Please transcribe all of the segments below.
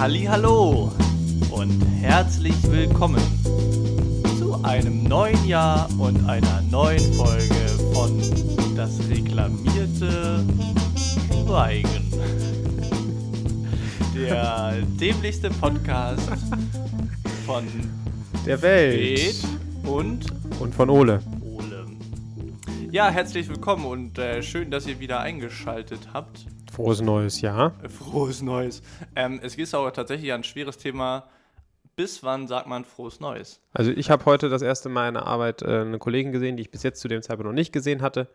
Hallo und herzlich willkommen zu einem neuen Jahr und einer neuen Folge von Das reklamierte Schweigen. Der dämlichste Podcast von Der Welt. Fred und Und von Ole. Ole. Ja, herzlich willkommen und äh, schön, dass ihr wieder eingeschaltet habt. Frohes neues Jahr. Frohes Neues. Ähm, es ist aber tatsächlich ein schweres Thema. Bis wann sagt man frohes Neues? Also ich habe heute das erste Mal in der Arbeit äh, eine Kollegin gesehen, die ich bis jetzt zu dem Zeitpunkt noch nicht gesehen hatte.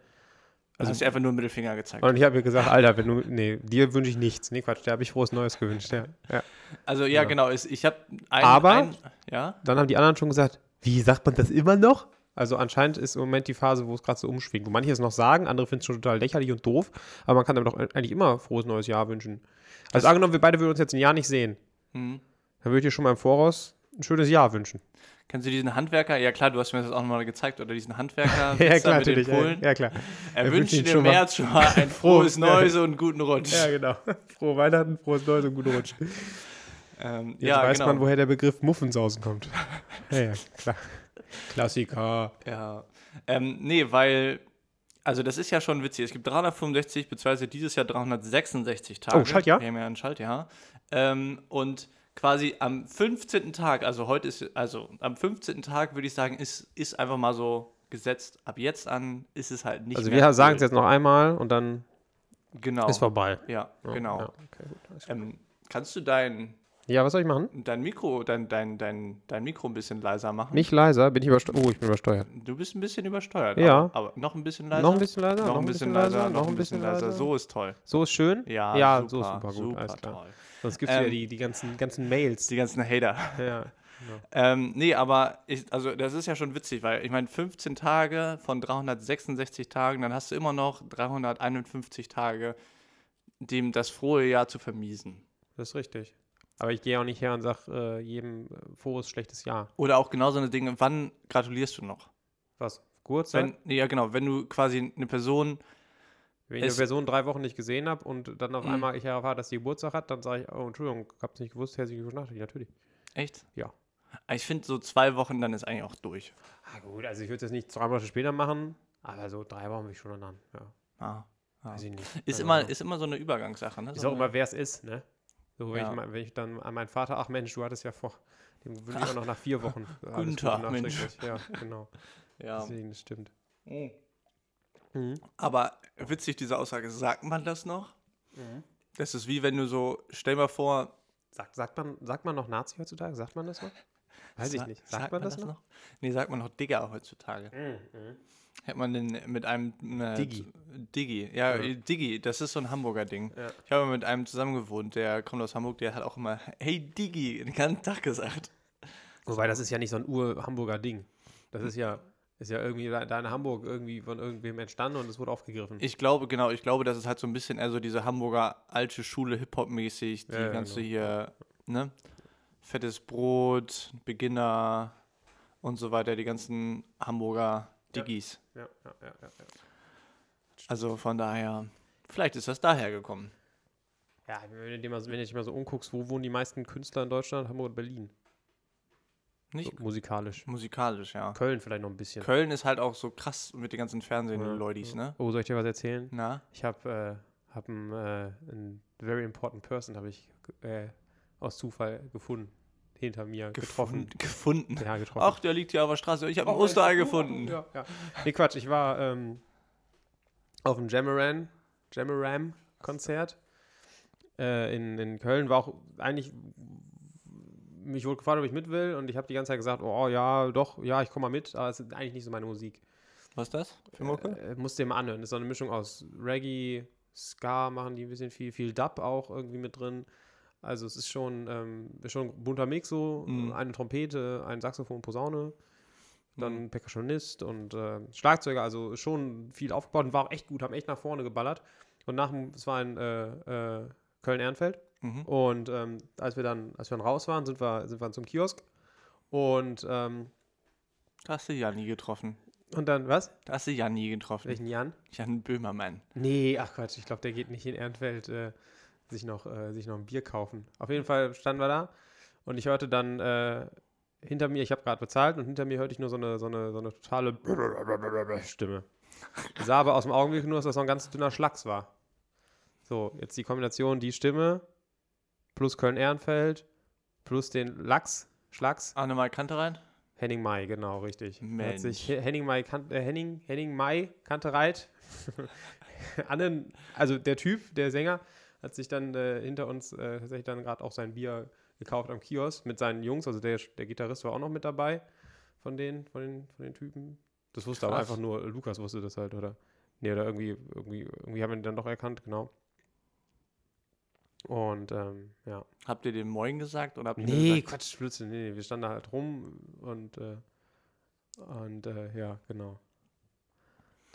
Also hast du einfach nur einen Mittelfinger gezeigt. Und ich habe ihr gesagt, Alter, wenn du, nee, dir wünsche ich nichts. Nee, Quatsch, der habe ich frohes Neues gewünscht. Ja. ja. Also ja, Ja. genau. Es, ich habe Aber- ein, ja, Dann haben die anderen schon gesagt, wie sagt man das immer noch? Also anscheinend ist im Moment die Phase, wo es gerade so umschwingt. Wo manche es noch sagen, andere finden es schon total lächerlich und doof, aber man kann damit doch eigentlich immer frohes neues Jahr wünschen. Also Das- angenommen, wir beide würden uns jetzt ein Jahr nicht sehen, hm. dann würde ich dir schon mal im Voraus ein schönes Jahr wünschen. Kennst du diesen Handwerker? Ja klar, du hast mir das auch nochmal gezeigt. Oder diesen Handwerker ja, klar, mit den natürlich. Ja, Polen. ja, klar. Er Er wünscht dir im schon mal- März schon mal ein frohes Neues und guten Rutsch. Ja, genau. Frohe Weihnachten, frohes Neues und guten Rutsch. ähm, Jetzt ja weiß genau. man, woher der Begriff Muffensausen kommt. ja, ja, klar. Klassiker. Ja. Ähm, nee, weil, also das ist ja schon witzig. Es gibt 365, beziehungsweise dieses Jahr 366 Tage. Oh, Schaltjahr? Wir haben ja ein Schaltjahr. Ähm, und quasi am 15. Tag, also heute ist, also am 15. Tag würde ich sagen, ist, ist einfach mal so gesetzt. Ab jetzt an ist es halt nicht Also mehr. wir sagen es jetzt noch einmal und dann Genau. ist vorbei. Ja, genau. Ja, okay. Ähm, kannst du dein, ja, was soll ich machen? dein Mikro, dein, dein, dein, dein Mikro ein bisschen leiser machen? Nicht leiser, bin ich übersteuert. Oh, ich bin übersteuert. Du bist ein bisschen übersteuert. Ja. Aber, aber noch ein bisschen leiser. Noch ein bisschen leiser, Noch ein bisschen leiser, noch ein bisschen leiser. So ist toll. So ist schön? Ja, ja super, so ist super gut. super alles klar. toll. Sonst gibt es ja Ähm, die, die ganzen, ganzen Mails. Die ganzen Hater. ja. Ähm, nee, aber ich, also das ist ja schon witzig, weil ich meine, 15 Tage von 366 Tagen, dann hast du immer noch 351 Tage, dem das frohe Jahr zu vermiesen. Das ist richtig. Aber ich gehe auch nicht her und sage äh, jedem äh, frohes, schlechtes Jahr. Oder auch genau so eine Dinge, wann gratulierst du noch? Was? Wenn, nee, ja, genau, wenn du quasi eine Person, Wenn ich eine Person drei Wochen nicht gesehen habe und dann auf Mhm. einmal ich erfahre, dass sie Geburtstag hat, dann sage ich, oh, Entschuldigung, hab's nicht gewusst, herzlichen Glückwunsch nachträglich, natürlich. echt? Ja. Ich finde, so zwei Wochen, dann ist eigentlich auch durch. Ah, gut, also ich würde es jetzt nicht zwei Monate später machen, aber so drei Wochen will ich schon dann. Ja, Ah, ah. weiß ich nicht. Ist, Also, immer, ist immer so eine Übergangssache, ne? ist So auch immer, wer es ist, ne? So, wenn, Ja. ich, wenn ich dann an meinen Vater, ach Mensch, du hattest ja vor, dem wünsche ich auch noch nach vier Wochen. Tag, Mensch. Ja, genau. ja. Deswegen, das stimmt. Mhm. Mhm. Aber witzig, diese Aussage, sagt man das noch? Mhm. Das ist wie wenn du so, stell mal vor. Sagt, sagt, man, sagt man noch Nazi heutzutage? Sagt man das noch? Weiß ich sa- nicht. Sagt, man das noch? Nee, sagt man noch Digger heutzutage. Mhm. Hätte man den mit einem. Äh, Diggi. Diggi, ja, Ja. Diggi, das ist so ein Hamburger Ding. Ja. Ich habe mit einem zusammen gewohnt, der kommt aus Hamburg, der hat auch immer, hey Diggi, den ganzen Tag gesagt. Wobei, das ist ja nicht so ein Ur-Hamburger Ding. Das ist ja, ist ja irgendwie da, in Hamburg irgendwie von irgendwem entstanden und es wurde aufgegriffen. Ich glaube, genau, ich glaube, das ist halt so ein bisschen eher so diese Hamburger alte Schule, Hip-Hop-mäßig, die ja, ganze genau. hier, ne? Fettes Brot, Beginner und so weiter, die ganzen Hamburger Diggis. ja, ja, ja, ja, ja. Also von daher, vielleicht ist das daher gekommen. Ja, wenn du, dir mal, wenn du dich mal so umguckst, wo wohnen die meisten Künstler in Deutschland? Hamburg und Berlin. So, Nicht musikalisch. musikalisch, ja. Köln vielleicht noch ein bisschen. Köln ist halt auch so krass mit den ganzen Fernsehen-Leudis, ja. ne? Oh, soll ich dir was erzählen? Na? Ich habe äh, hab einen, äh, einen very important person habe ich äh, aus Zufall gefunden. Hinter mir getroffen. Gefunden. Ja, getroffen. Ach, der liegt hier auf der Straße. Ich habe ein Osterei gefunden. Ja, ja. Nee, Quatsch, ich war ähm, auf dem Jamaran, Jamaram-Konzert äh, in, in Köln. War auch eigentlich, mich wurde gefragt, ob ich mit will und ich habe die ganze Zeit gesagt, oh ja, doch, ja, ich komme mal mit, aber es ist eigentlich nicht so meine Musik. Was ist das für Mucke? Äh, musst dir mal anhören. Das ist so eine Mischung aus Reggae, Ska machen die ein bisschen viel, viel Dub auch irgendwie mit drin. Also es ist schon, ähm, schon ein bunter Mix so. Mhm. Eine Trompete, ein Saxophon, Posaune, dann Mhm. Percussionist und äh, Schlagzeuger. Also schon viel aufgebaut und war auch echt gut, haben echt nach vorne geballert. Und nach dem, es war in äh, äh, Köln-Ehrenfeld. Mhm. Und ähm, als wir dann, als wir dann raus waren, sind wir, sind wir zum Kiosk. Und, ähm, Da hast du Janni getroffen. und dann, was? Da hast du Janni getroffen. Welchen Jan? Jan Böhmermann. Nee, ach Quatsch, ich glaube, der geht nicht in Ehrenfeld. Sich noch, äh, sich noch ein Bier kaufen. Auf jeden Fall standen wir da und ich hörte dann äh, hinter mir, ich habe gerade bezahlt und hinter mir hörte ich nur so eine, so eine, so eine totale Stimme. Ich sah aber aus dem Augenblick nur, dass das so ein ganz dünner Schlags war. So, jetzt die Kombination, die Stimme plus Köln-Ehrenfeld plus den Lachs, Schlags, Annemal Kantereit? Henning Mai, genau, richtig. Hat sich He- Henning Mai, kan äh, Henning, Henning Mai Kantereit, Annen, also der Typ, der Sänger, hat sich dann äh, hinter uns äh, tatsächlich dann gerade auch sein Bier gekauft am Kiosk mit seinen Jungs. Also der, der Gitarrist war auch noch mit dabei von den, von den, von den Typen. Das wusste aber Krass. einfach nur, Lukas wusste das halt, oder? Nee, oder irgendwie, irgendwie, irgendwie haben wir ihn dann doch erkannt, genau. Und ähm, ja. Habt ihr dem Moin gesagt? Oder habt ihr Nee, gesagt, Quatsch, Blödsinn. Nee, nee, wir standen da halt rum und, äh, und äh, ja, genau.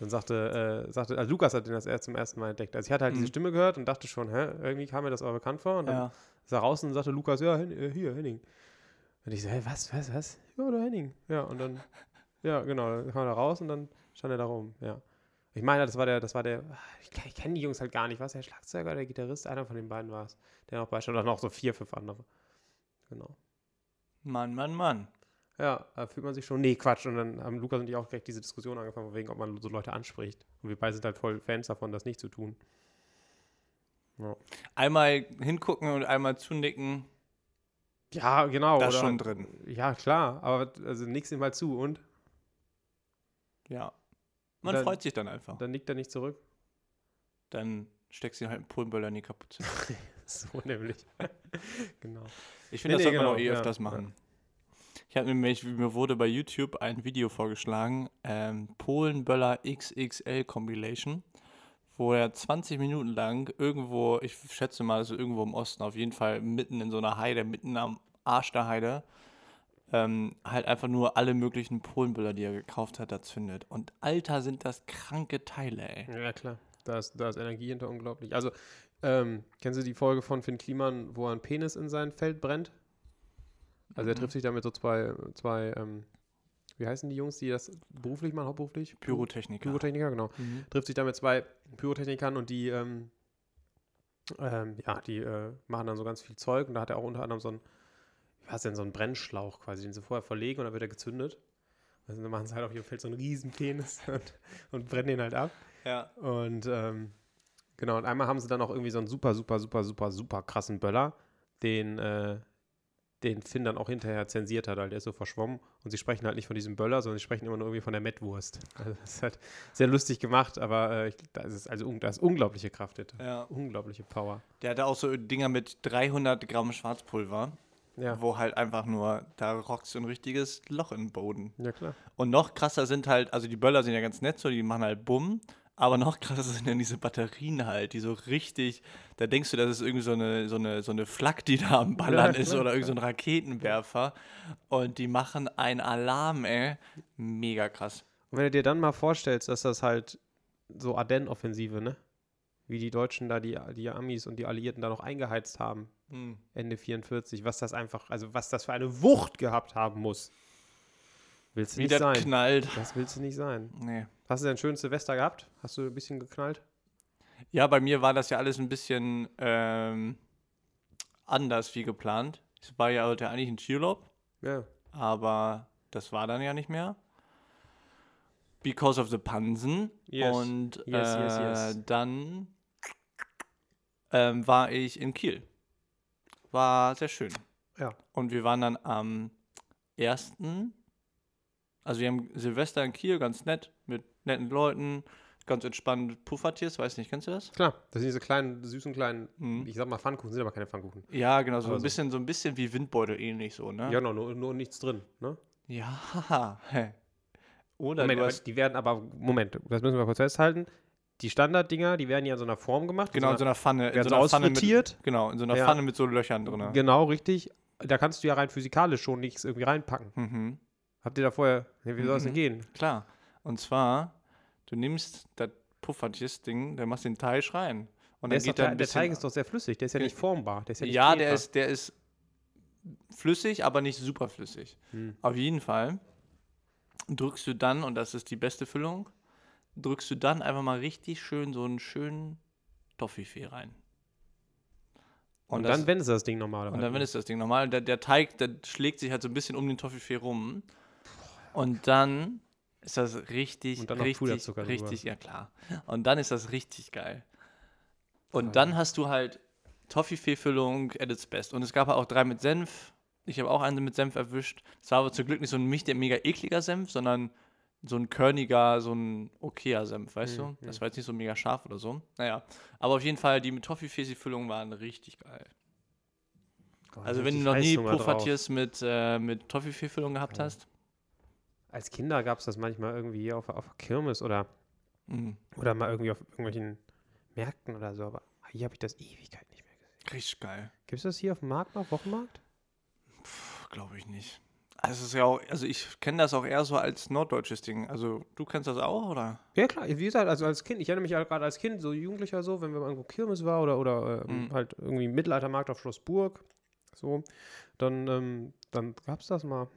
Dann sagte, äh, sagte, also Lukas hat den das erst zum ersten Mal entdeckt. Also ich hatte halt diese Mhm. Stimme gehört und dachte schon, hä, irgendwie kam mir das aber bekannt vor. Und dann Ja. ist er raus und sagte Lukas, ja, Hen äh, hier, Henning. Und ich so, hä, was, was, was? Ja, der Henning. Ja, und dann, ja, genau, dann kam er da raus und dann stand er da rum, ja. Ich meine, das war der, das war der, ich, ich kenne die Jungs halt gar nicht, was, der Schlagzeuger, der Gitarrist, einer von den beiden war es, der noch beistand, oder noch so vier, fünf andere. Genau. Mann, Mann, Mann. Ja, da fühlt man sich schon, nee, Quatsch. Und dann haben Lukas und ich auch direkt diese Diskussion angefangen, von wegen, ob man so Leute anspricht. Und wir beide sind halt voll Fans davon, das nicht zu tun. Ja, Einmal hingucken und einmal zunicken, ja genau. das ist oder- schon drin. Ja, klar, aber also nix ihm halt zu und Ja. Man Dann- freut sich dann einfach. dann nickt er nicht zurück. Dann steckst du ihm halt einen Polenböller in die Kapuze. So nämlich. genau. Ich finde, Nee, das nee, sollte man auch genau, eh ja, öfters machen. Ich habe nämlich, mir wurde bei YouTube ein Video vorgeschlagen, ähm, Polenböller XXL Compilation, wo er 20 Minuten lang irgendwo, ich schätze mal, also irgendwo im Osten, auf jeden Fall mitten in so einer Heide, mitten am Arsch der Heide, ähm, halt einfach nur alle möglichen Polenböller, die er gekauft hat, da zündet. Und Alter, sind das kranke Teile, ey. Ja, klar. Da ist, da ist Energie hinter unglaublich. Also, ähm, kennst du die Folge von Finn Kliman, wo er einen Penis in sein Feld brennt? Also er Mhm. trifft sich da mit so zwei, zwei ähm, wie heißen die Jungs, die das beruflich machen, hauptberuflich? Pyrotechniker. Pyrotechniker, genau. Mhm. Trifft sich da mit zwei Pyrotechnikern und die, ähm, ähm, ja, die äh, machen dann so ganz viel Zeug und da hat er auch unter anderem so einen, was denn, so einen Brennschlauch quasi, den sie vorher verlegen und dann wird er gezündet. Also dann machen sie halt auf ihrem Feld so einen riesen Penis und, und brennen den halt ab. Ja. Und ähm, genau, und einmal haben sie dann auch irgendwie so einen super, super, super, super, super krassen Böller, den, äh, den Finn dann auch hinterher zensiert hat, weil der ist so verschwommen. Und sie sprechen halt nicht von diesem Böller, sondern sie sprechen immer nur irgendwie von der Mettwurst. Also das ist halt sehr lustig gemacht, aber äh, ich, da ist also da ist unglaubliche Kraft hinter. ja. Unglaubliche Power. Der hatte auch so Dinger mit 300 Gramm Schwarzpulver. Ja, wo halt einfach nur, da rockst du ein richtiges Loch den Boden. ja klar. Und noch krasser sind halt, also die Böller sind ja ganz nett so, die machen halt Bumm, aber noch krasser sind dann diese Batterien halt, die so richtig, da denkst du, das ist irgendwie so eine, so eine, so eine Flak, die da am Ballern Ja, ist oder irgend so ein Raketenwerfer und die machen einen Alarm, ey. Mega krass. Und wenn du dir dann mal vorstellst, dass das halt so Ardennen-Offensive, ne? Wie die Deutschen da, die, die Amis und die Alliierten da noch eingeheizt haben. Hm. Ende 44, was das einfach, also was das für eine Wucht gehabt haben muss. Willst du Wie nicht das sein. knallt. Das willst du nicht sein. Nee. Hast du denn ein schönes Silvester gehabt? Hast du ein bisschen geknallt? Ja, bei mir war das ja alles ein bisschen ähm, anders wie geplant. Ich war ja heute eigentlich in Skiurlaub. Ja. aber das war dann ja nicht mehr. Because of the Pansen. Yes. Und Yes, yes, äh, yes. dann ähm, war ich in Kiel. War sehr schön. Ja. Und wir waren dann am 1. Also wir haben Silvester in Kiel, ganz nett, mit netten Leuten, ganz entspannt Puffertiers, weiß nicht, kennst du das? Klar, das sind diese kleinen, süßen kleinen, Mhm. ich sag mal Pfannkuchen, sind aber keine Pfannkuchen. Ja, genau, so Aber ein so. bisschen, so ein bisschen wie Windbeutel ähnlich so, ne? Ja, genau, nur, nur nichts drin, ne? Ja. Oder Moment, hast, die werden aber, Moment, das müssen wir kurz festhalten. Die Standarddinger, die werden ja in so einer Form gemacht. genau, in so einer Pfanne. In so einer Pfanne mit. Genau, in so einer Ja. Pfanne mit so Löchern drin. Genau, richtig. Da kannst du ja rein physikalisch schon nichts irgendwie reinpacken. Mhm. Habt ihr da vorher, nee, wie soll es denn Mhm. gehen? Klar. Und zwar, du nimmst das Puffertiers-Ding, dann machst den Teig rein. Und Der, dann ist doch, geht da der, der. Teig ist doch sehr flüssig, der ist ja nicht formbar. Der ist ja, nicht ja, der ist, der ist flüssig, aber nicht super flüssig. Hm. Auf jeden Fall drückst du dann, und das ist die beste Füllung, drückst du dann einfach mal richtig schön so einen schönen Toffifee rein. Und, das- dann wendest du das Ding normal. Und dann ist das Ding normal. Der, der Teig, der schlägt sich halt so ein bisschen um den Toffifee rum. Und dann ist das richtig, richtig, richtig, ja klar. Und dann ist das richtig geil. Und dann hast du halt Toffifee-Füllung at its best. Und es gab auch drei mit Senf. Ich habe auch eine mit Senf erwischt. Es war aber zum Glück nicht so ein mich- der mega ekliger Senf, sondern so ein körniger, so ein okayer Senf, weißt Mhm, du? Das war jetzt nicht so mega scharf oder so. Naja, aber auf jeden Fall, die mit Toffifee-Füllung waren richtig geil. Oh, Also wenn du noch nie Puffertiers mit, äh, mit Toffifee-Füllung gehabt Ja. hast. Als Kinder gab es das manchmal irgendwie auf, auf Kirmes oder, Mhm. oder mal irgendwie auf irgendwelchen Märkten oder so. Aber hier habe ich das Ewigkeit nicht mehr gesehen. Richtig geil. Gibt es das hier auf dem Markt noch? Wochenmarkt? Glaube ich nicht. Also, ist ja auch, also ich kenne das auch eher so als norddeutsches Ding. Also du kennst das auch, oder? Ja, klar. Wie gesagt, also als Kind, ich erinnere mich halt gerade als Kind, so Jugendlicher so, wenn wir mal irgendwo Kirmes war oder, oder ähm, Mhm. halt irgendwie Mittelaltermarkt auf Schlossburg, so, dann, ähm, dann gab es das mal.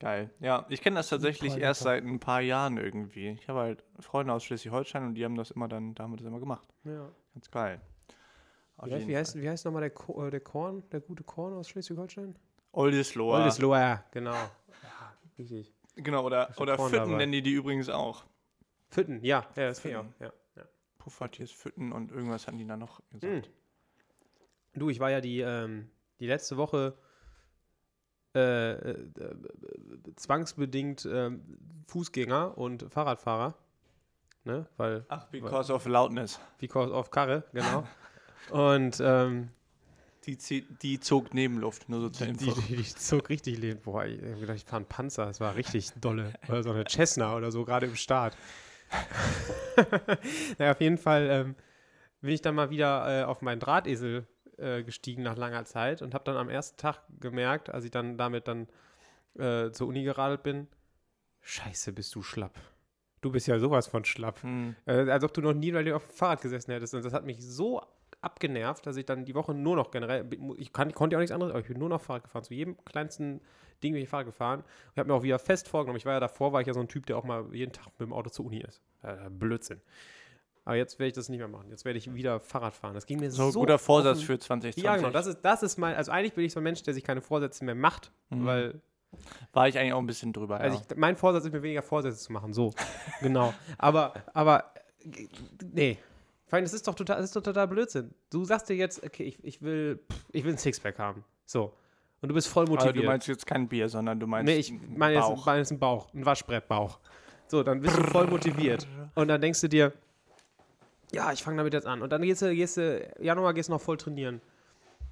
Geil. Ja, ich kenne das tatsächlich Super erst seit ein paar Jahren irgendwie. Ich habe halt Freunde aus Schleswig-Holstein und die haben das immer dann, da haben wir das immer gemacht. Ja. Ganz geil. Auf Wie, heißt, wie, heißt, nochmal der, Ko äh, der Korn, der gute Korn aus Schleswig-Holstein? Oldesloher. Oldesloher, genau. Ja, richtig. Genau, oder, oder Korn Fütten dabei. nennen die die übrigens auch. Fütten, ja, ja, das ich auch. Fütten. Ja, ja. Puffertiers, Fütten und irgendwas hatten die da noch gesagt. Du, ich war ja die, ähm, die letzte Woche äh, äh, zwangsbedingt ähm, Fußgänger und Fahrradfahrer. Ne? Weil, Ach, because of loudness. because of Karre, genau. und ähm, Die, die zog Nebenluft, nur so zur die, Info. die, die zog richtig leben. Boah, ich hab gedacht, ich fahre einen Panzer. Das war richtig dolle. Oder so eine Cessna oder so, gerade im Start. naja, auf jeden Fall ähm, bin ich dann mal wieder äh, auf meinen Drahtesel äh, gestiegen nach langer Zeit und habe dann am ersten Tag gemerkt, als ich dann damit dann äh, zur Uni geradelt bin, scheiße, bist du schlapp. Du bist ja sowas von schlapp. Hm. Äh, als ob du noch nie weil du auf dem Fahrrad gesessen hättest. Und das hat mich so abgenervt, dass ich dann die Woche nur noch generell, ich kann, konnte ja auch nichts anderes, aber ich bin nur noch Fahrrad gefahren. Zu jedem kleinsten Ding bin ich Fahrrad gefahren. Ich habe mir auch wieder fest vorgenommen, ich war ja davor, war ich ja so ein Typ, der auch mal jeden Tag mit dem Auto zur Uni ist. Äh, Blödsinn. Aber jetzt werde ich das nicht mehr machen. Jetzt werde ich wieder Fahrrad fahren. Das ging mir so, So, guter Vorsatz auf den- für 2020. Ja, genau. Das ist, das ist mein, also eigentlich bin ich so ein Mensch, der sich keine Vorsätze mehr macht, Mhm. weil War ich eigentlich auch ein bisschen drüber. also ja. ich, mein Vorsatz ist mir weniger Vorsätze zu machen, so. genau. Aber, aber, nee. Vor allem, das ist doch total, das ist doch total Blödsinn. Du sagst dir jetzt, okay, ich, ich will, ich will ein Sixpack haben. So. Und du bist voll Aber motiviert. du meinst jetzt kein Bier, sondern du meinst nee, ich meine jetzt, meine jetzt einen Bauch, einen Waschbrettbauch. So, dann bist du voll motiviert. Und dann denkst du dir, ja, ich fange damit jetzt an. Und dann gehst du, gehst du, Januar gehst du noch voll trainieren.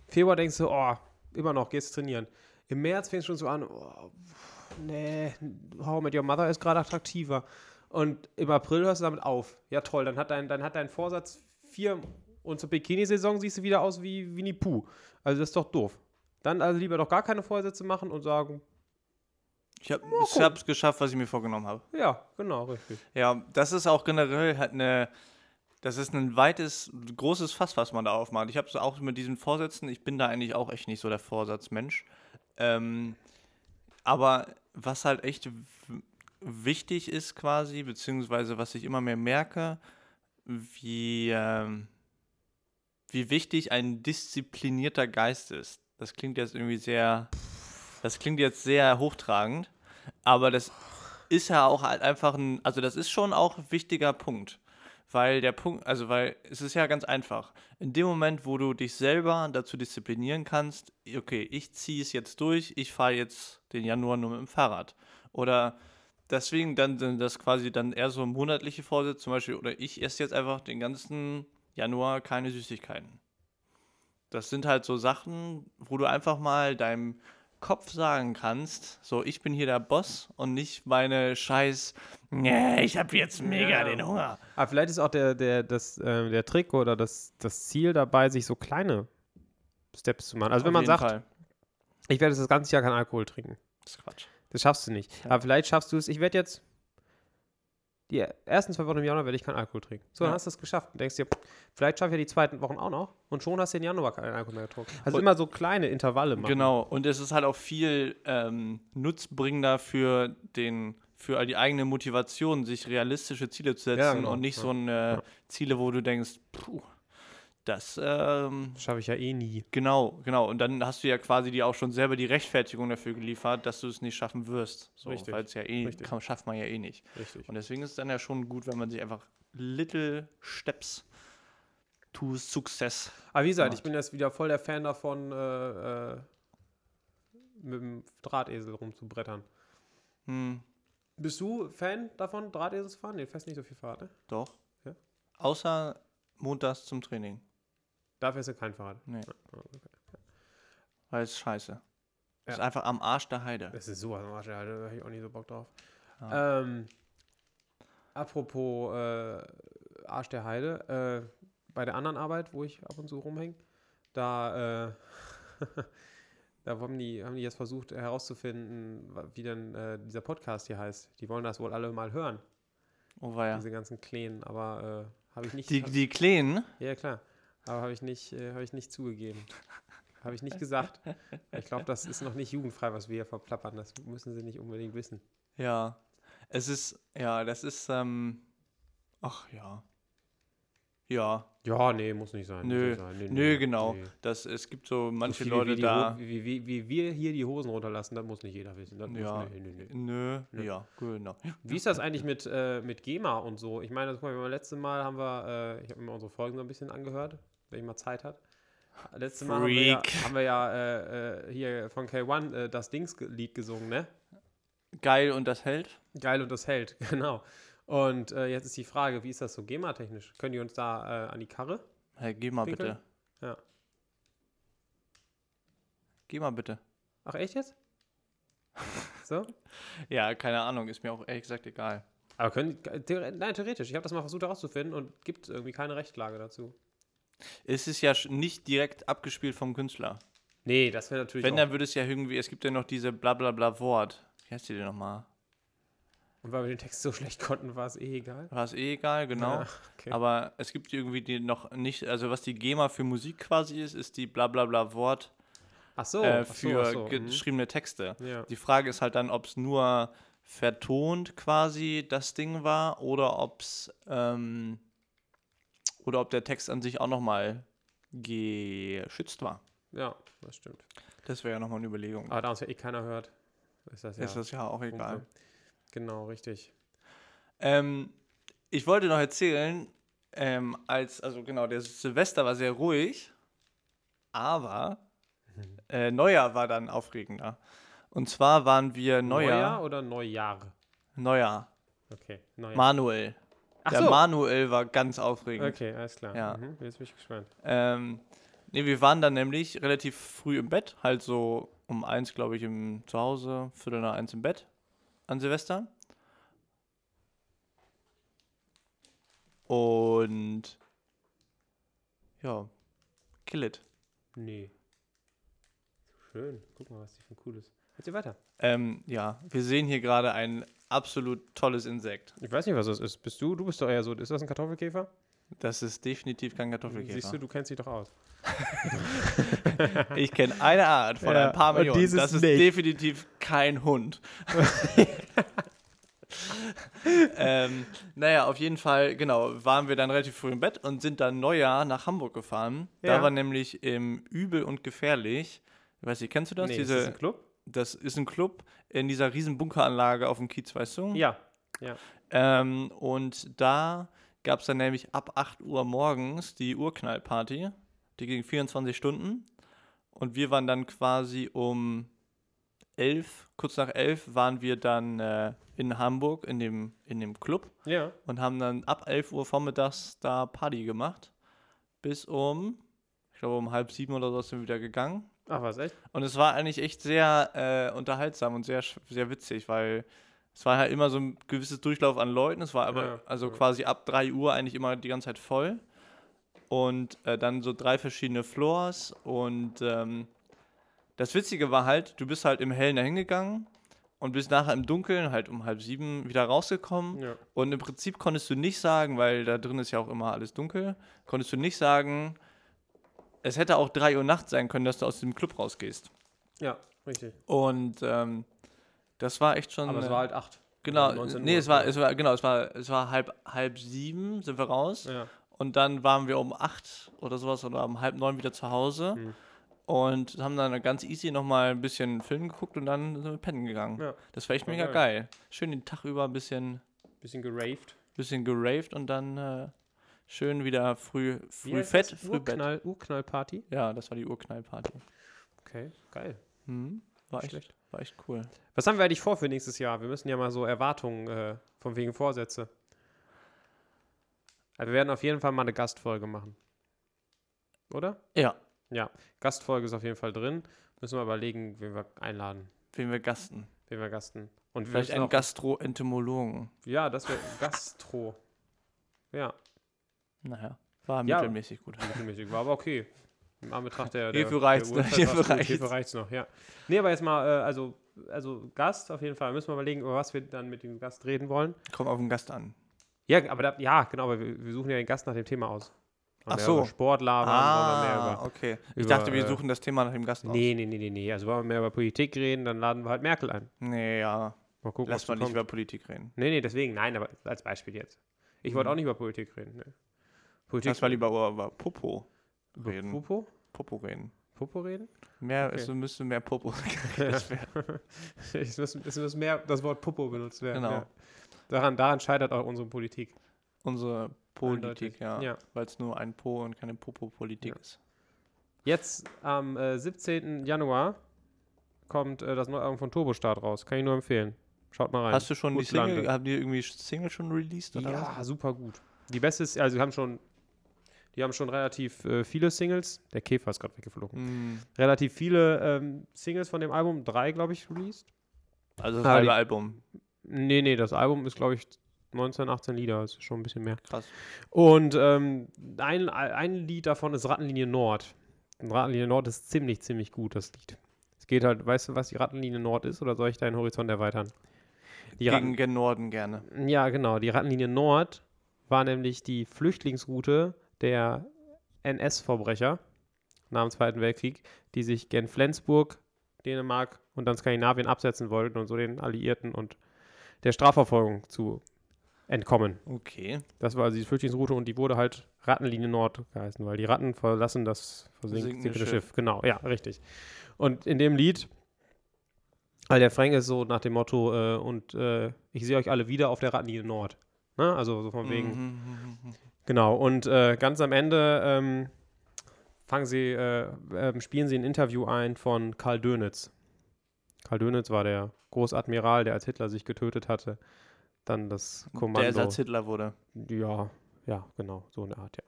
Februar denkst du, oh, immer noch, gehst trainieren. Im März fängst du schon so an, oh, nee, How I Met Your Mother ist gerade attraktiver. Und im April hörst du damit auf. Ja, toll, dann hat dein, dann hat dein Vorsatz vier und zur Bikini-Saison siehst du wieder aus wie Winnie Pooh. Also das ist doch doof. Dann also lieber doch gar keine Vorsätze machen und sagen, Ich habe es geschafft, was ich mir vorgenommen habe. ja, genau, richtig. Ja, das ist auch generell halt eine, das ist ein weites, großes Fass, was man da aufmacht. Ich habe es auch mit diesen Vorsätzen, ich bin da eigentlich auch echt nicht so der Vorsatzmensch. Ähm, aber was halt echt wichtig ist quasi, beziehungsweise was ich immer mehr merke, wie, ähm, wie wichtig ein disziplinierter Geist ist. Das klingt jetzt irgendwie sehr, das klingt jetzt sehr hochtragend, aber das ist ja auch halt einfach ein, also das ist schon auch ein wichtiger Punkt. Weil der Punkt, also weil es ist ja ganz einfach. In dem Moment, wo du dich selber dazu disziplinieren kannst, okay, ich ziehe es jetzt durch, ich fahre jetzt den Januar nur mit dem Fahrrad. Oder deswegen dann sind das quasi dann eher so monatliche Vorsätze, zum Beispiel, oder ich esse jetzt einfach den ganzen Januar keine Süßigkeiten. Das sind halt so Sachen, wo du einfach mal deinem Kopf sagen kannst, so ich bin hier der Boss und nicht meine scheiß, nee, ich habe jetzt mega Ja. den Hunger. Aber vielleicht ist auch der, der, das, ähm, der Trick oder das, das Ziel dabei, sich so kleine Steps zu machen. Also wenn Auf man jeden sagt, Fall. ich werde das ganze Jahr kein Alkohol trinken. Das ist Quatsch. Das schaffst du nicht. Ja. Aber vielleicht schaffst du es, ich werde jetzt, die ersten zwei Wochen im Januar werde ich keinen Alkohol trinken. So, dann Ja. hast du es geschafft und denkst dir, vielleicht schaffe ich ja die zweiten Wochen auch noch und schon hast du den Januar keinen Alkohol mehr getrunken. Also Und- immer so kleine Intervalle machen. Genau, und es ist halt auch viel ähm, nutzbringender für den für die eigene Motivation, sich realistische Ziele zu setzen Ja, genau, und nicht so eine Ziele, wo du denkst, puh, Das, ähm, Schaffe ich ja eh nie. genau, genau. Und dann hast du ja quasi dir auch schon selber die Rechtfertigung dafür geliefert, dass du es nicht schaffen wirst. So, Richtig, Weil es ja eh, richtig. kann, schafft man ja eh nicht. Richtig. Und deswegen ist es dann ja schon gut, wenn man sich einfach little steps to success. Aber wie gesagt, macht. ich bin jetzt wieder voll der Fan davon, äh, äh, mit dem Drahtesel rumzubrettern. Hm, Bist du Fan davon, Drahtesel zu fahren? Nee, fährst nicht so viel Fahrrad, ne? doch. Ja? Außer montags zum Training. Da fährst du kein Fahrrad. Nee. Okay. Weil es scheiße. Ja. Ist einfach am Arsch der Heide. Das ist sowas am Arsch, Alter. Da hab ich auch nicht so Bock drauf. Ja. Ähm, apropos äh, Arsch der Heide, äh, bei der anderen Arbeit, wo ich ab und zu rumhänge, da, äh, da haben die, haben die jetzt versucht herauszufinden, wie denn äh, dieser Podcast hier heißt. Die wollen das wohl alle mal hören, Oh, ja. diese ganzen Kleen, aber äh, habe ich nicht. Die, die Kleinen, ja, klar. Aber habe ich, nicht, äh, hab ich nicht zugegeben. Habe ich nicht gesagt. Ich glaube, das ist noch nicht jugendfrei, was wir hier verplappern. Das müssen sie nicht unbedingt wissen. ja. Es ist, ja, das ist, ähm, ach ja. Ja, Ja, nee, muss nicht sein. Nö, nicht sein. Nee, nö, nee, genau. nee. Das, es gibt so So manche viel, Leute wie, da. Wie, wie, wie wir hier die Hosen runterlassen, das muss nicht jeder wissen. Das Ja. muss, nee. Nö, Nö. ja, genau. Wie ist das eigentlich mit, äh, mit GEMA und so? Ich meine, das guck mal, beim letzten Mal haben wir, äh, ich habe mir unsere Folgen so ein bisschen angehört, wenn ich mal Zeit hat. Letztes Mal haben wir ja, Freak. haben wir ja äh, äh, hier von K1 äh, das Dings-Lied gesungen, ne? Geil und das hält? Geil und das hält, genau. Und äh, jetzt ist die Frage, wie ist das so GEMA-technisch? Können die uns da äh, an die Karre? Hey, geh mal bitte. Ja. Geh mal bitte. Ach, echt jetzt? So? Ja, keine Ahnung, ist mir auch ehrlich gesagt egal. Aber können, nein, theoretisch. Ich habe das mal versucht herauszufinden und gibt irgendwie keine Rechtslage dazu. Es ist ja nicht direkt abgespielt vom Künstler. Nee, das wäre natürlich Wenn, dann würde es ja irgendwie, es gibt ja noch diese blablabla Wort. Wie heißt die denn nochmal? Und weil wir den Text so schlecht konnten, war es eh egal. War es eh egal, genau. Ja, okay. Aber es gibt irgendwie die noch nicht, also was die GEMA für Musik quasi ist, ist die blablabla Wort Ach so, äh, ach so, für ach so, mhm. geschriebene Texte. Ja. Die Frage ist halt dann, ob es nur vertont quasi das Ding war oder ob es ähm, oder ob der Text an sich auch nochmal geschützt war. ja, das stimmt. Das wäre ja nochmal eine Überlegung. Aber da uns ja eh keiner hört, ist das ja. Ist das ja auch egal. Wumpe. Genau, richtig. Ähm, ich wollte noch erzählen, ähm, als, also genau, der Silvester war sehr ruhig, aber äh, Neujahr war dann aufregender. Und zwar waren wir Neujahr, oder Neujahr? Neujahr, Okay, Neujahr. Manuel. Der so. Manuel war ganz aufregend. Okay, alles klar. Ja. Mhm, jetzt bin ich gespannt. Ähm, nee, wir waren dann nämlich relativ früh im Bett, halt so um eins, glaube ich, im Zuhause, Viertel nach eins im Bett an Silvester. Und ja, kill it. Nee. Schön. Guck mal, was die für ein cooles. Erzähl weiter. Ähm, ja, wir sehen hier gerade ein absolut tolles Insekt. Ich weiß nicht, was das ist. Bist du? Du bist doch eher so. Ist das ein Kartoffelkäfer? Das ist definitiv kein Kartoffelkäfer. Siehst du, du kennst dich doch aus. Ich kenne eine Art von Ja, ein paar Millionen. Das ist nicht. definitiv kein Hund. ähm, naja, auf jeden Fall, genau, waren wir dann relativ früh im Bett und sind dann Neujahr nach Hamburg gefahren. Ja. Da war nämlich im Übel und Gefährlich, ich weiß nicht, kennst du das? nee, Diese, ist das ein Club? Das ist ein Club in dieser riesen Bunkeranlage auf dem Kiez, weißt du? Ja. Ähm, und da gab es dann nämlich ab 8 Uhr morgens die Urknallparty. Die ging 24 Stunden. Und wir waren dann quasi um 11, kurz nach 11, waren wir dann äh, in Hamburg in dem, in dem Club Ja. und haben dann ab 11 Uhr vormittags da Party gemacht. Bis um, ich glaube um halb sieben oder so sind wir wieder gegangen. Ach, was, echt? Und es war eigentlich echt sehr äh, unterhaltsam und sehr, sehr witzig, weil es war halt immer so ein gewisses Durchlauf an Leuten. Es war aber Ja, also ja. quasi ab 3 Uhr eigentlich immer die ganze Zeit voll. Und äh, dann so drei verschiedene Floors. Und ähm, das Witzige war halt, du bist halt im Hellen dahin gegangen und bist nachher im Dunkeln, halt um halb sieben, wieder rausgekommen. Ja. Und im Prinzip konntest du nicht sagen, weil da drin ist ja auch immer alles dunkel, konntest du nicht sagen, es hätte auch 3 Uhr nachts sein können, dass du aus dem Club rausgehst. Ja, richtig. Und ähm, das war echt schon. Aber es äh, war halt acht. genau, 19 nee, Uhr, es war, es war, genau, es war, es war halb, halb sieben sind wir raus. Ja. Und dann waren wir um acht oder sowas oder um halb neun wieder zu Hause. Hm. Und haben dann ganz easy nochmal ein bisschen Film geguckt und dann sind wir pennen gegangen. Ja. Das war echt War mega geil. geil. Schön den Tag über ein bisschen, Bisschen geraved. bisschen geraved und dann äh, schön wieder früh, früh fett, früh Bett. Urknall, Urknallparty. Ja, das war die Urknallparty. Okay, geil. Mhm. War, echt, schlecht. war echt cool. Was haben wir eigentlich vor für nächstes Jahr? Wir müssen ja mal so Erwartungen äh, von wegen Vorsätze. Also wir werden auf jeden Fall mal eine Gastfolge machen. Oder? Ja, Gastfolge ist auf jeden Fall drin. Müssen wir überlegen, wen wir einladen, wen wir gasten. wen wir gasten. Und Vielleicht einen Gastroentomologen. Ja, das wäre Gastro. Ja, Naja, war Ja. mittelmäßig gut. mittelmäßig. War aber okay. Im Anbetracht der, der, Hierfür reicht's, der? Uhrzeit Hierfür reicht's. Hierfür reicht's noch, ja. Nee, aber jetzt mal, äh, also, also Gast auf jeden Fall. Müssen wir überlegen, über was wir dann mit dem Gast reden wollen. Kommt auf den Gast an. Ja, aber da, ja, genau, aber wir, wir suchen ja den Gast nach dem Thema aus. Ach so. Über Sport labern, wollen wir mehr Ah, über. okay. Ich über, dachte, wir äh, suchen das Thema nach dem Gast aus. Nee, nee, nee, nee, nee. Also wollen wir mehr über Politik reden, dann laden wir halt Merkel ein. Nee, ja. Mal gucken, Lass mal nicht kommt. über Politik reden. Nee, nee, deswegen, nein, aber als Beispiel jetzt. Ich wollte Mhm. auch nicht über Politik reden. Ne. Politik Lass mal lieber über, Popo über reden. Popo? Popo reden. Popo reden? Mehr, Okay. es müsste mehr Popo geredet werden. es, muss mehr das Wort Popo benutzt werden. Genau. Ja. Daran, daran scheitert auch unsere Politik. Unsere Politik, Eindeutig. ja. Ja. Weil es nur ein Po und keine Popo-Politik Ja. ist. Jetzt am äh, 17. Januar kommt äh, das neue Album von Turbostart raus. Kann ich nur empfehlen. Schaut mal rein. Hast du schon die Gut Single, Lande. haben die irgendwie Single schon released? Oder Ja, was? super gut. Die beste ist, also sie haben schon, die haben schon relativ äh, viele Singles. Der Käfer ist gerade weggeflogen. Hm, Relativ viele ähm, Singles von dem Album, drei, glaube ich, released. Also das Ah, halbe Album. Nee, nee, das Album ist, glaube ich, 19, 18 Lieder, das ist schon ein bisschen mehr. Krass. Und ähm, ein, ein Lied davon ist Rattenlinie Nord. Und Rattenlinie Nord ist ziemlich, ziemlich gut, das Lied. Es geht halt, weißt du, was die Rattenlinie Nord ist, oder soll ich deinen Horizont erweitern? Die Ratten, Gegen gen Norden gerne. ja, genau. Die Rattenlinie Nord war nämlich die Flüchtlingsroute der NS-Verbrecher nach dem Zweiten Weltkrieg, die sich gen Flensburg, Dänemark und dann Skandinavien absetzen wollten und so den Alliierten und der Strafverfolgung zu entkommen. Okay. Das war also die Flüchtlingsroute und die wurde halt Rattenlinie Nord geheißen, weil die Ratten verlassen das Sinkende versinkende Schiff. Schiff. Genau, ja, richtig. Und in dem Lied, weil der Frank ist so nach dem Motto, äh, und äh, ich sehe euch alle wieder auf der Rattenlinie Nord. Ne? Also so von wegen. Genau, und äh, ganz am Ende ähm, fangen sie, äh, ähm, spielen sie ein Interview ein von Karl Dönitz. Karl Dönitz war der Großadmiral, der als Hitler sich getötet hatte. Dann das Kommando. Der Ersatz Hitler wurde. Ja, ja, genau, so eine Art, ja.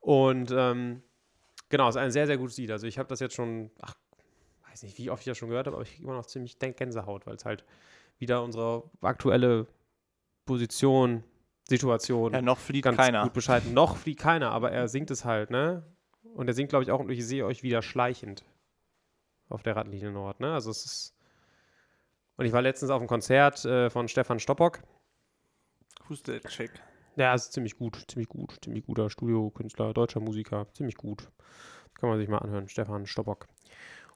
Und ähm, genau, es ist ein sehr, sehr gutes Lied. Also ich habe das jetzt schon, ach, weiß nicht, wie oft ich das schon gehört habe, aber ich kriege immer noch ziemlich Gänsehaut, weil es halt wieder unsere aktuelle Position, Situation Ja, noch fliegt ganz keiner. gut bescheiden. Noch fliegt keiner, aber er singt es halt, ne? Und er singt, glaube ich, auch, und ich sehe euch wieder schleichend auf der Radlinie Nord, ne? Also es ist. Und ich war letztens auf einem Konzert äh, von Stefan Stoppock. Who's that chick? Ja, ist ziemlich gut, ziemlich gut, ziemlich guter Studiokünstler, deutscher Musiker, ziemlich gut. Kann man sich mal anhören, Stefan Stoppock.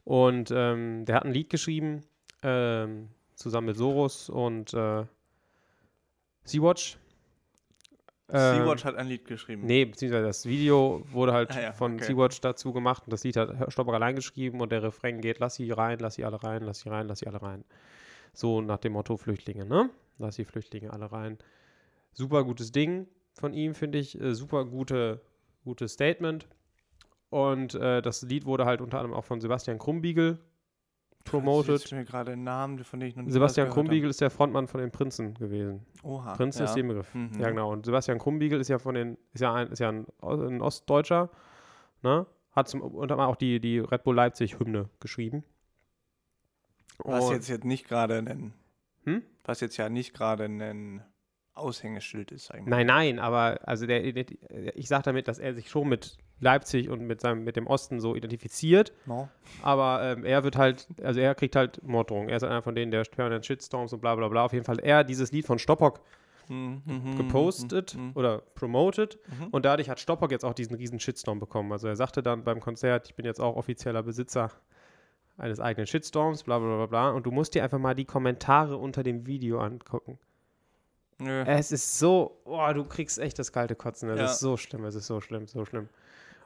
Und ähm, der hat ein Lied geschrieben, ähm, zusammen mit Soros und äh, Sea-Watch. Ähm, Sea-Watch hat ein Lied geschrieben. Nee, beziehungsweise das Video wurde halt Ah ja, von okay. Sea-Watch dazu gemacht und das Lied hat Stoppock allein geschrieben und der Refrain geht, lass sie rein, lass sie alle rein, lass sie rein, lass sie alle rein. So nach dem Motto Flüchtlinge, ne? Lass die Flüchtlinge alle rein. Super gutes Ding von ihm, finde ich. Äh, super gute, gutes Statement. Und äh, das Lied wurde halt unter anderem auch von Sebastian Krumbiegel promoted. Ich mir gerade einen Namen, von dem ich noch Sebastian Krumbiegel ist der Frontmann von den Prinzen gewesen. Oha. Prinz ja. ist der Begriff. Mhm. Ja, genau. Und Sebastian Krumbiegel ist ja von den, ist ja ein, ist ja ein, ein Ostdeutscher, ne? Hat zum, unter anderem auch die, die Red Bull Leipzig-Hymne geschrieben. Was Und- jetzt, jetzt nicht gerade ein. Hm? Was jetzt ja nicht gerade ein Aushängeschild ist, eigentlich. Nein, nein, aber also der, ich sage damit, dass er sich schon mit Leipzig und mit seinem, mit dem Osten so identifiziert, No? aber ähm, er wird halt, also er kriegt halt Morddrohungen. Er ist einer von denen, der permanent Shitstorms und bla bla bla. Auf jeden Fall er dieses Lied von Stoppock Mhm, mhm, gepostet mhm, mhm. oder promoted Mhm. und dadurch hat Stoppock jetzt auch diesen riesen Shitstorm bekommen. Also er sagte dann beim Konzert, ich bin jetzt auch offizieller Besitzer eines eigenen Shitstorms, bla bla bla bla. Und du musst dir einfach mal die Kommentare unter dem Video angucken. Nö. Es ist so, oh, du kriegst echt das kalte Kotzen. Es Ja. ist so schlimm, es ist so schlimm, so schlimm.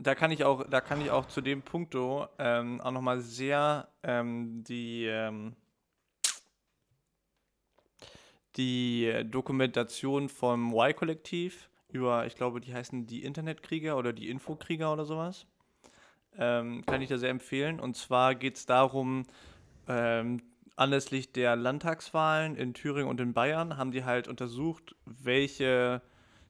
Da kann ich auch, da kann ich auch zu dem Punkto ähm, auch nochmal sehr ähm, die, ähm, die Dokumentation vom Y-Kollektiv über, ich glaube, die heißen die Internetkrieger oder die Infokrieger oder sowas. Ähm, kann ich da sehr empfehlen. Und zwar geht es darum, ähm, anlässlich der Landtagswahlen in Thüringen und in Bayern haben die halt untersucht, welche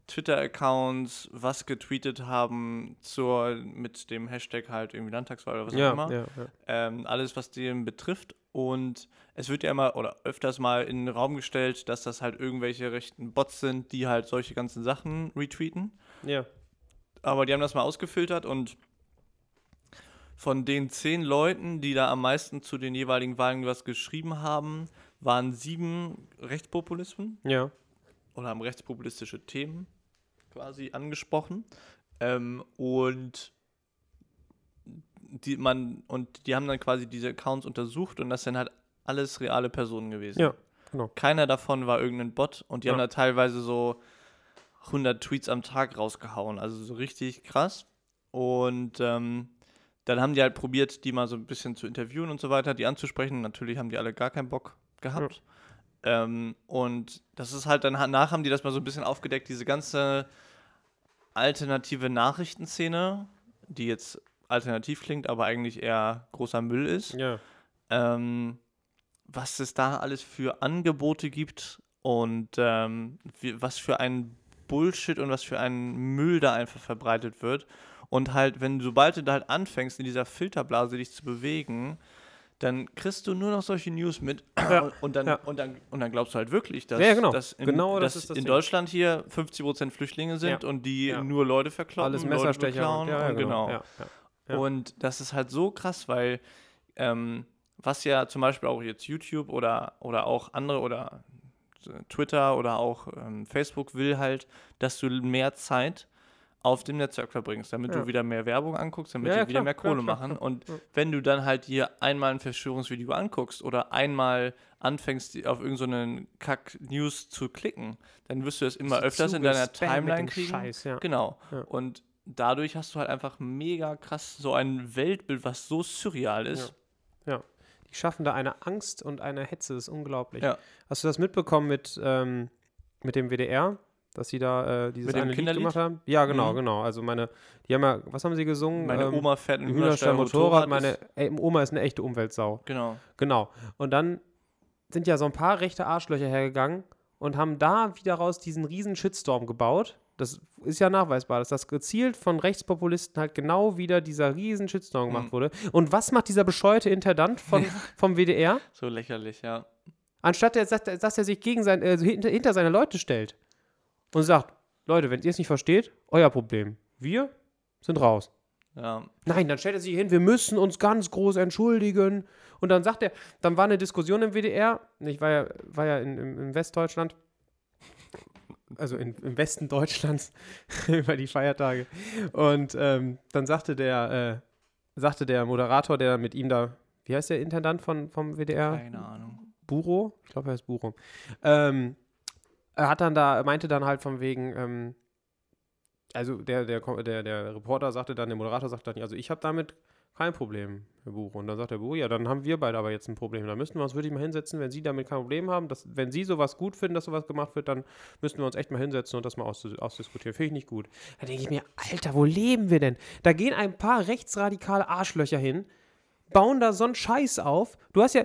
Twitter-Accounts was getweetet haben zur, mit dem Hashtag halt irgendwie Landtagswahl oder was auch Ja, immer. ja, ja. Ähm, alles, was den betrifft. Und es wird ja immer oder öfters mal in den Raum gestellt, dass das halt irgendwelche rechten Bots sind, die halt solche ganzen Sachen retweeten. ja. Aber die haben das mal ausgefiltert und von den zehn Leuten, die da am meisten zu den jeweiligen Wahlen was geschrieben haben, waren sieben Rechtspopulisten Ja. oder haben rechtspopulistische Themen quasi angesprochen. Ähm, und die man und die haben dann quasi diese Accounts untersucht und das sind halt alles reale Personen gewesen. Ja, genau. Keiner davon war irgendein Bot und die haben Ja. da teilweise so 100 Tweets am Tag rausgehauen, also so richtig krass. Und ähm, dann haben die halt probiert, die mal so ein bisschen zu interviewen und so weiter, die anzusprechen. Natürlich haben die alle gar keinen Bock gehabt. Ähm, und das ist halt dann danach haben die das mal so ein bisschen aufgedeckt, diese ganze alternative Nachrichtenszene, die jetzt alternativ klingt, aber eigentlich eher großer Müll ist Ja. ähm, was es da alles für Angebote gibt und ähm, wie, was für ein Bullshit und was für ein Müll da einfach verbreitet wird. Und halt, wenn sobald du da halt anfängst, in dieser Filterblase dich zu bewegen, dann kriegst du nur noch solche News mit Ja, und, dann, ja. und, dann, und dann glaubst du halt wirklich, dass, Ja, genau. dass in, Genau das dass das in. Deutschland hier 50% Flüchtlinge sind und die nur Leute verklauen, Alles Messerstecher. ja, und genau. Ja. Und das ist halt so krass, weil ähm, was ja zum Beispiel auch jetzt YouTube oder, oder auch andere oder äh, Twitter oder auch ähm, Facebook will halt, dass du mehr Zeit auf dem Netzwerk verbringst, damit Ja. du wieder mehr Werbung anguckst, damit Ja, ja, die wieder klar, mehr klar, Kohle klar, machen. klar. Und Ja. wenn du dann halt hier einmal ein Verschwörungsvideo anguckst oder einmal anfängst, auf irgendeinen Kack-News zu klicken, dann wirst du das immer So öfters in deiner Timeline kriegen. Scheiß, ja. Genau. Ja. Und dadurch hast du halt einfach mega krass so ein Weltbild, was so surreal ist. Die schaffen da eine Angst und eine Hetze, das ist unglaublich. Ja. Hast du das mitbekommen mit, ähm, mit dem WDR? Dass sie da äh, dieses Mit eine Lied Kinderlied? gemacht haben? Ja, genau, Mhm. genau. Also meine, die haben ja, was haben sie gesungen? Meine Ähm, Oma fährt ein Hühnerstall Motorrad, meine ey, Oma ist eine echte Umweltsau. Genau. Genau. Und dann sind ja so ein paar rechte Arschlöcher hergegangen und haben da wieder raus diesen riesen Shitstorm gebaut. Das ist ja nachweisbar, dass das gezielt von Rechtspopulisten halt genau wieder dieser riesen Shitstorm gemacht Mhm. wurde. Und was macht dieser bescheuerte Intendant von, vom WDR? So lächerlich, ja. Anstatt dass er sich gegen sein, äh, hinter, hinter seine Leute stellt und sagt, Leute, wenn ihr es nicht versteht, euer Problem. Wir sind raus. Ja. Nein, dann stellt er sich hin, wir müssen uns ganz groß entschuldigen. Und dann sagt er, dann war eine Diskussion im WDR, ich war ja, war ja in, im, im Westdeutschland, also in, im Westen Deutschlands über die Feiertage. Und ähm, dann sagte der, äh, sagte der Moderator, der mit ihm da, wie heißt der Intendant von, vom WDR? Keine Ahnung. Buro? Ich glaube, er heißt Buro. Ähm, er hat dann da, meinte dann halt von wegen, ähm, also der, der, der, der Reporter sagte dann, der Moderator sagte dann, also ich habe damit kein Problem, Herr Buro. Und dann sagt der Buro, ja, dann haben wir beide aber jetzt ein Problem. Da müssten wir uns wirklich mal hinsetzen, wenn Sie damit kein Problem haben, dass, wenn Sie sowas gut finden, dass sowas gemacht wird, dann müssten wir uns echt mal hinsetzen und das mal aus, ausdiskutieren. Finde ich nicht gut. Da denke ich mir, Alter, wo leben wir denn? Da gehen ein paar rechtsradikale Arschlöcher hin, bauen da so einen Scheiß auf. Du hast ja,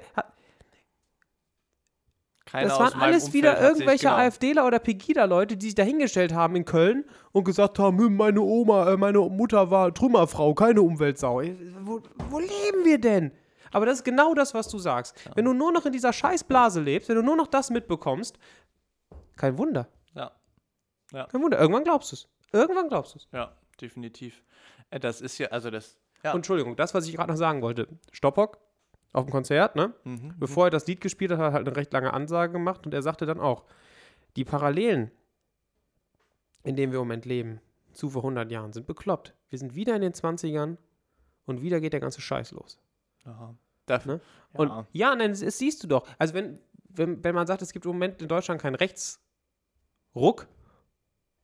Keiner das waren alles wieder Umfeld sich- irgendwelche genau. AfDler oder Pegida-Leute, die sich da hingestellt haben in Köln und gesagt haben, "Hm, meine Oma, äh, meine Mutter war Trümmerfrau, keine Umweltsau. Äh, Wo, wo leben wir denn? Aber das ist genau das, was du sagst. Wenn du nur noch in dieser Scheißblase lebst, wenn du nur noch das mitbekommst, kein Wunder. Ja. Kein Wunder. Irgendwann glaubst du es. Irgendwann glaubst du es. Ja, definitiv. Äh, das ist ja, also das. Ja. Entschuldigung, das, was ich gerade noch sagen wollte. Stoppock auf dem Konzert, ne? Mhm. Bevor er das Lied gespielt hat, hat er halt eine recht lange Ansage gemacht und er sagte dann auch, die Parallelen, in denen wir im Moment leben, zu vor 100 Jahren, sind bekloppt. Wir sind wieder in den 20ern und wieder geht der ganze Scheiß los. Aha. Dafür, Ne? ja. Und ja, nein, das, das siehst du doch. Also wenn, wenn, wenn man sagt, es gibt im Moment in Deutschland kein Rechts, Ruck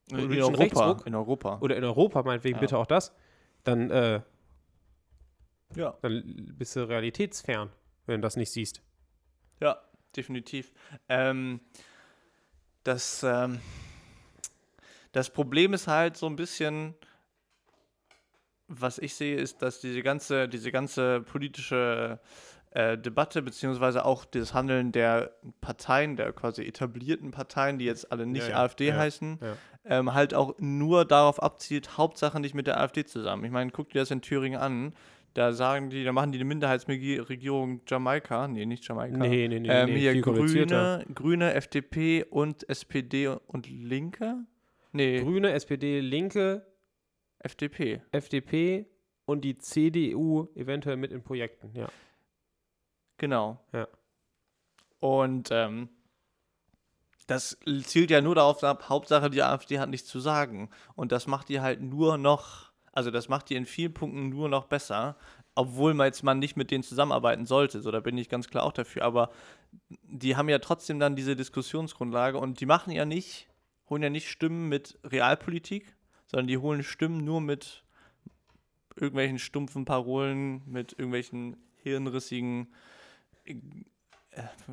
In, politischen Europa. Rechtsruck? In Europa. oder in Europa meinetwegen Ja. bitte auch das, dann, äh, Ja. dann bist du realitätsfern, wenn du das nicht siehst. Ja, definitiv. Ähm, das, ähm, das Problem ist halt so ein bisschen, was ich sehe, ist, dass diese ganze, diese ganze politische äh, Debatte, beziehungsweise auch das Handeln der Parteien, der quasi etablierten Parteien, die jetzt alle nicht Ja, ja, AfD ja, heißen, ähm, halt auch nur darauf abzielt, Hauptsache nicht mit der AfD zusammen. Ich meine, guck dir das in Thüringen an. Da sagen die, da machen die eine Minderheitsregierung Jamaika, nee, nicht Jamaika. Nee, nee, nee, ähm, nee, hier. Grüne, Grüne, FDP und SPD und Linke? Nee, Grüne, SPD, Linke, FDP. FDP und die CDU eventuell mit in Projekten, ja. Genau. Ja. Und ähm, das zielt ja nur darauf ab, Hauptsache die AfD hat nichts zu sagen. Und das macht die halt nur noch, also das macht die in vielen Punkten nur noch besser, obwohl man jetzt man nicht mit denen zusammenarbeiten sollte. So, da bin ich ganz klar auch dafür. Aber die haben ja trotzdem dann diese Diskussionsgrundlage und die machen ja nicht, holen ja nicht Stimmen mit Realpolitik, sondern die holen Stimmen nur mit irgendwelchen stumpfen Parolen, mit irgendwelchen hirnrissigen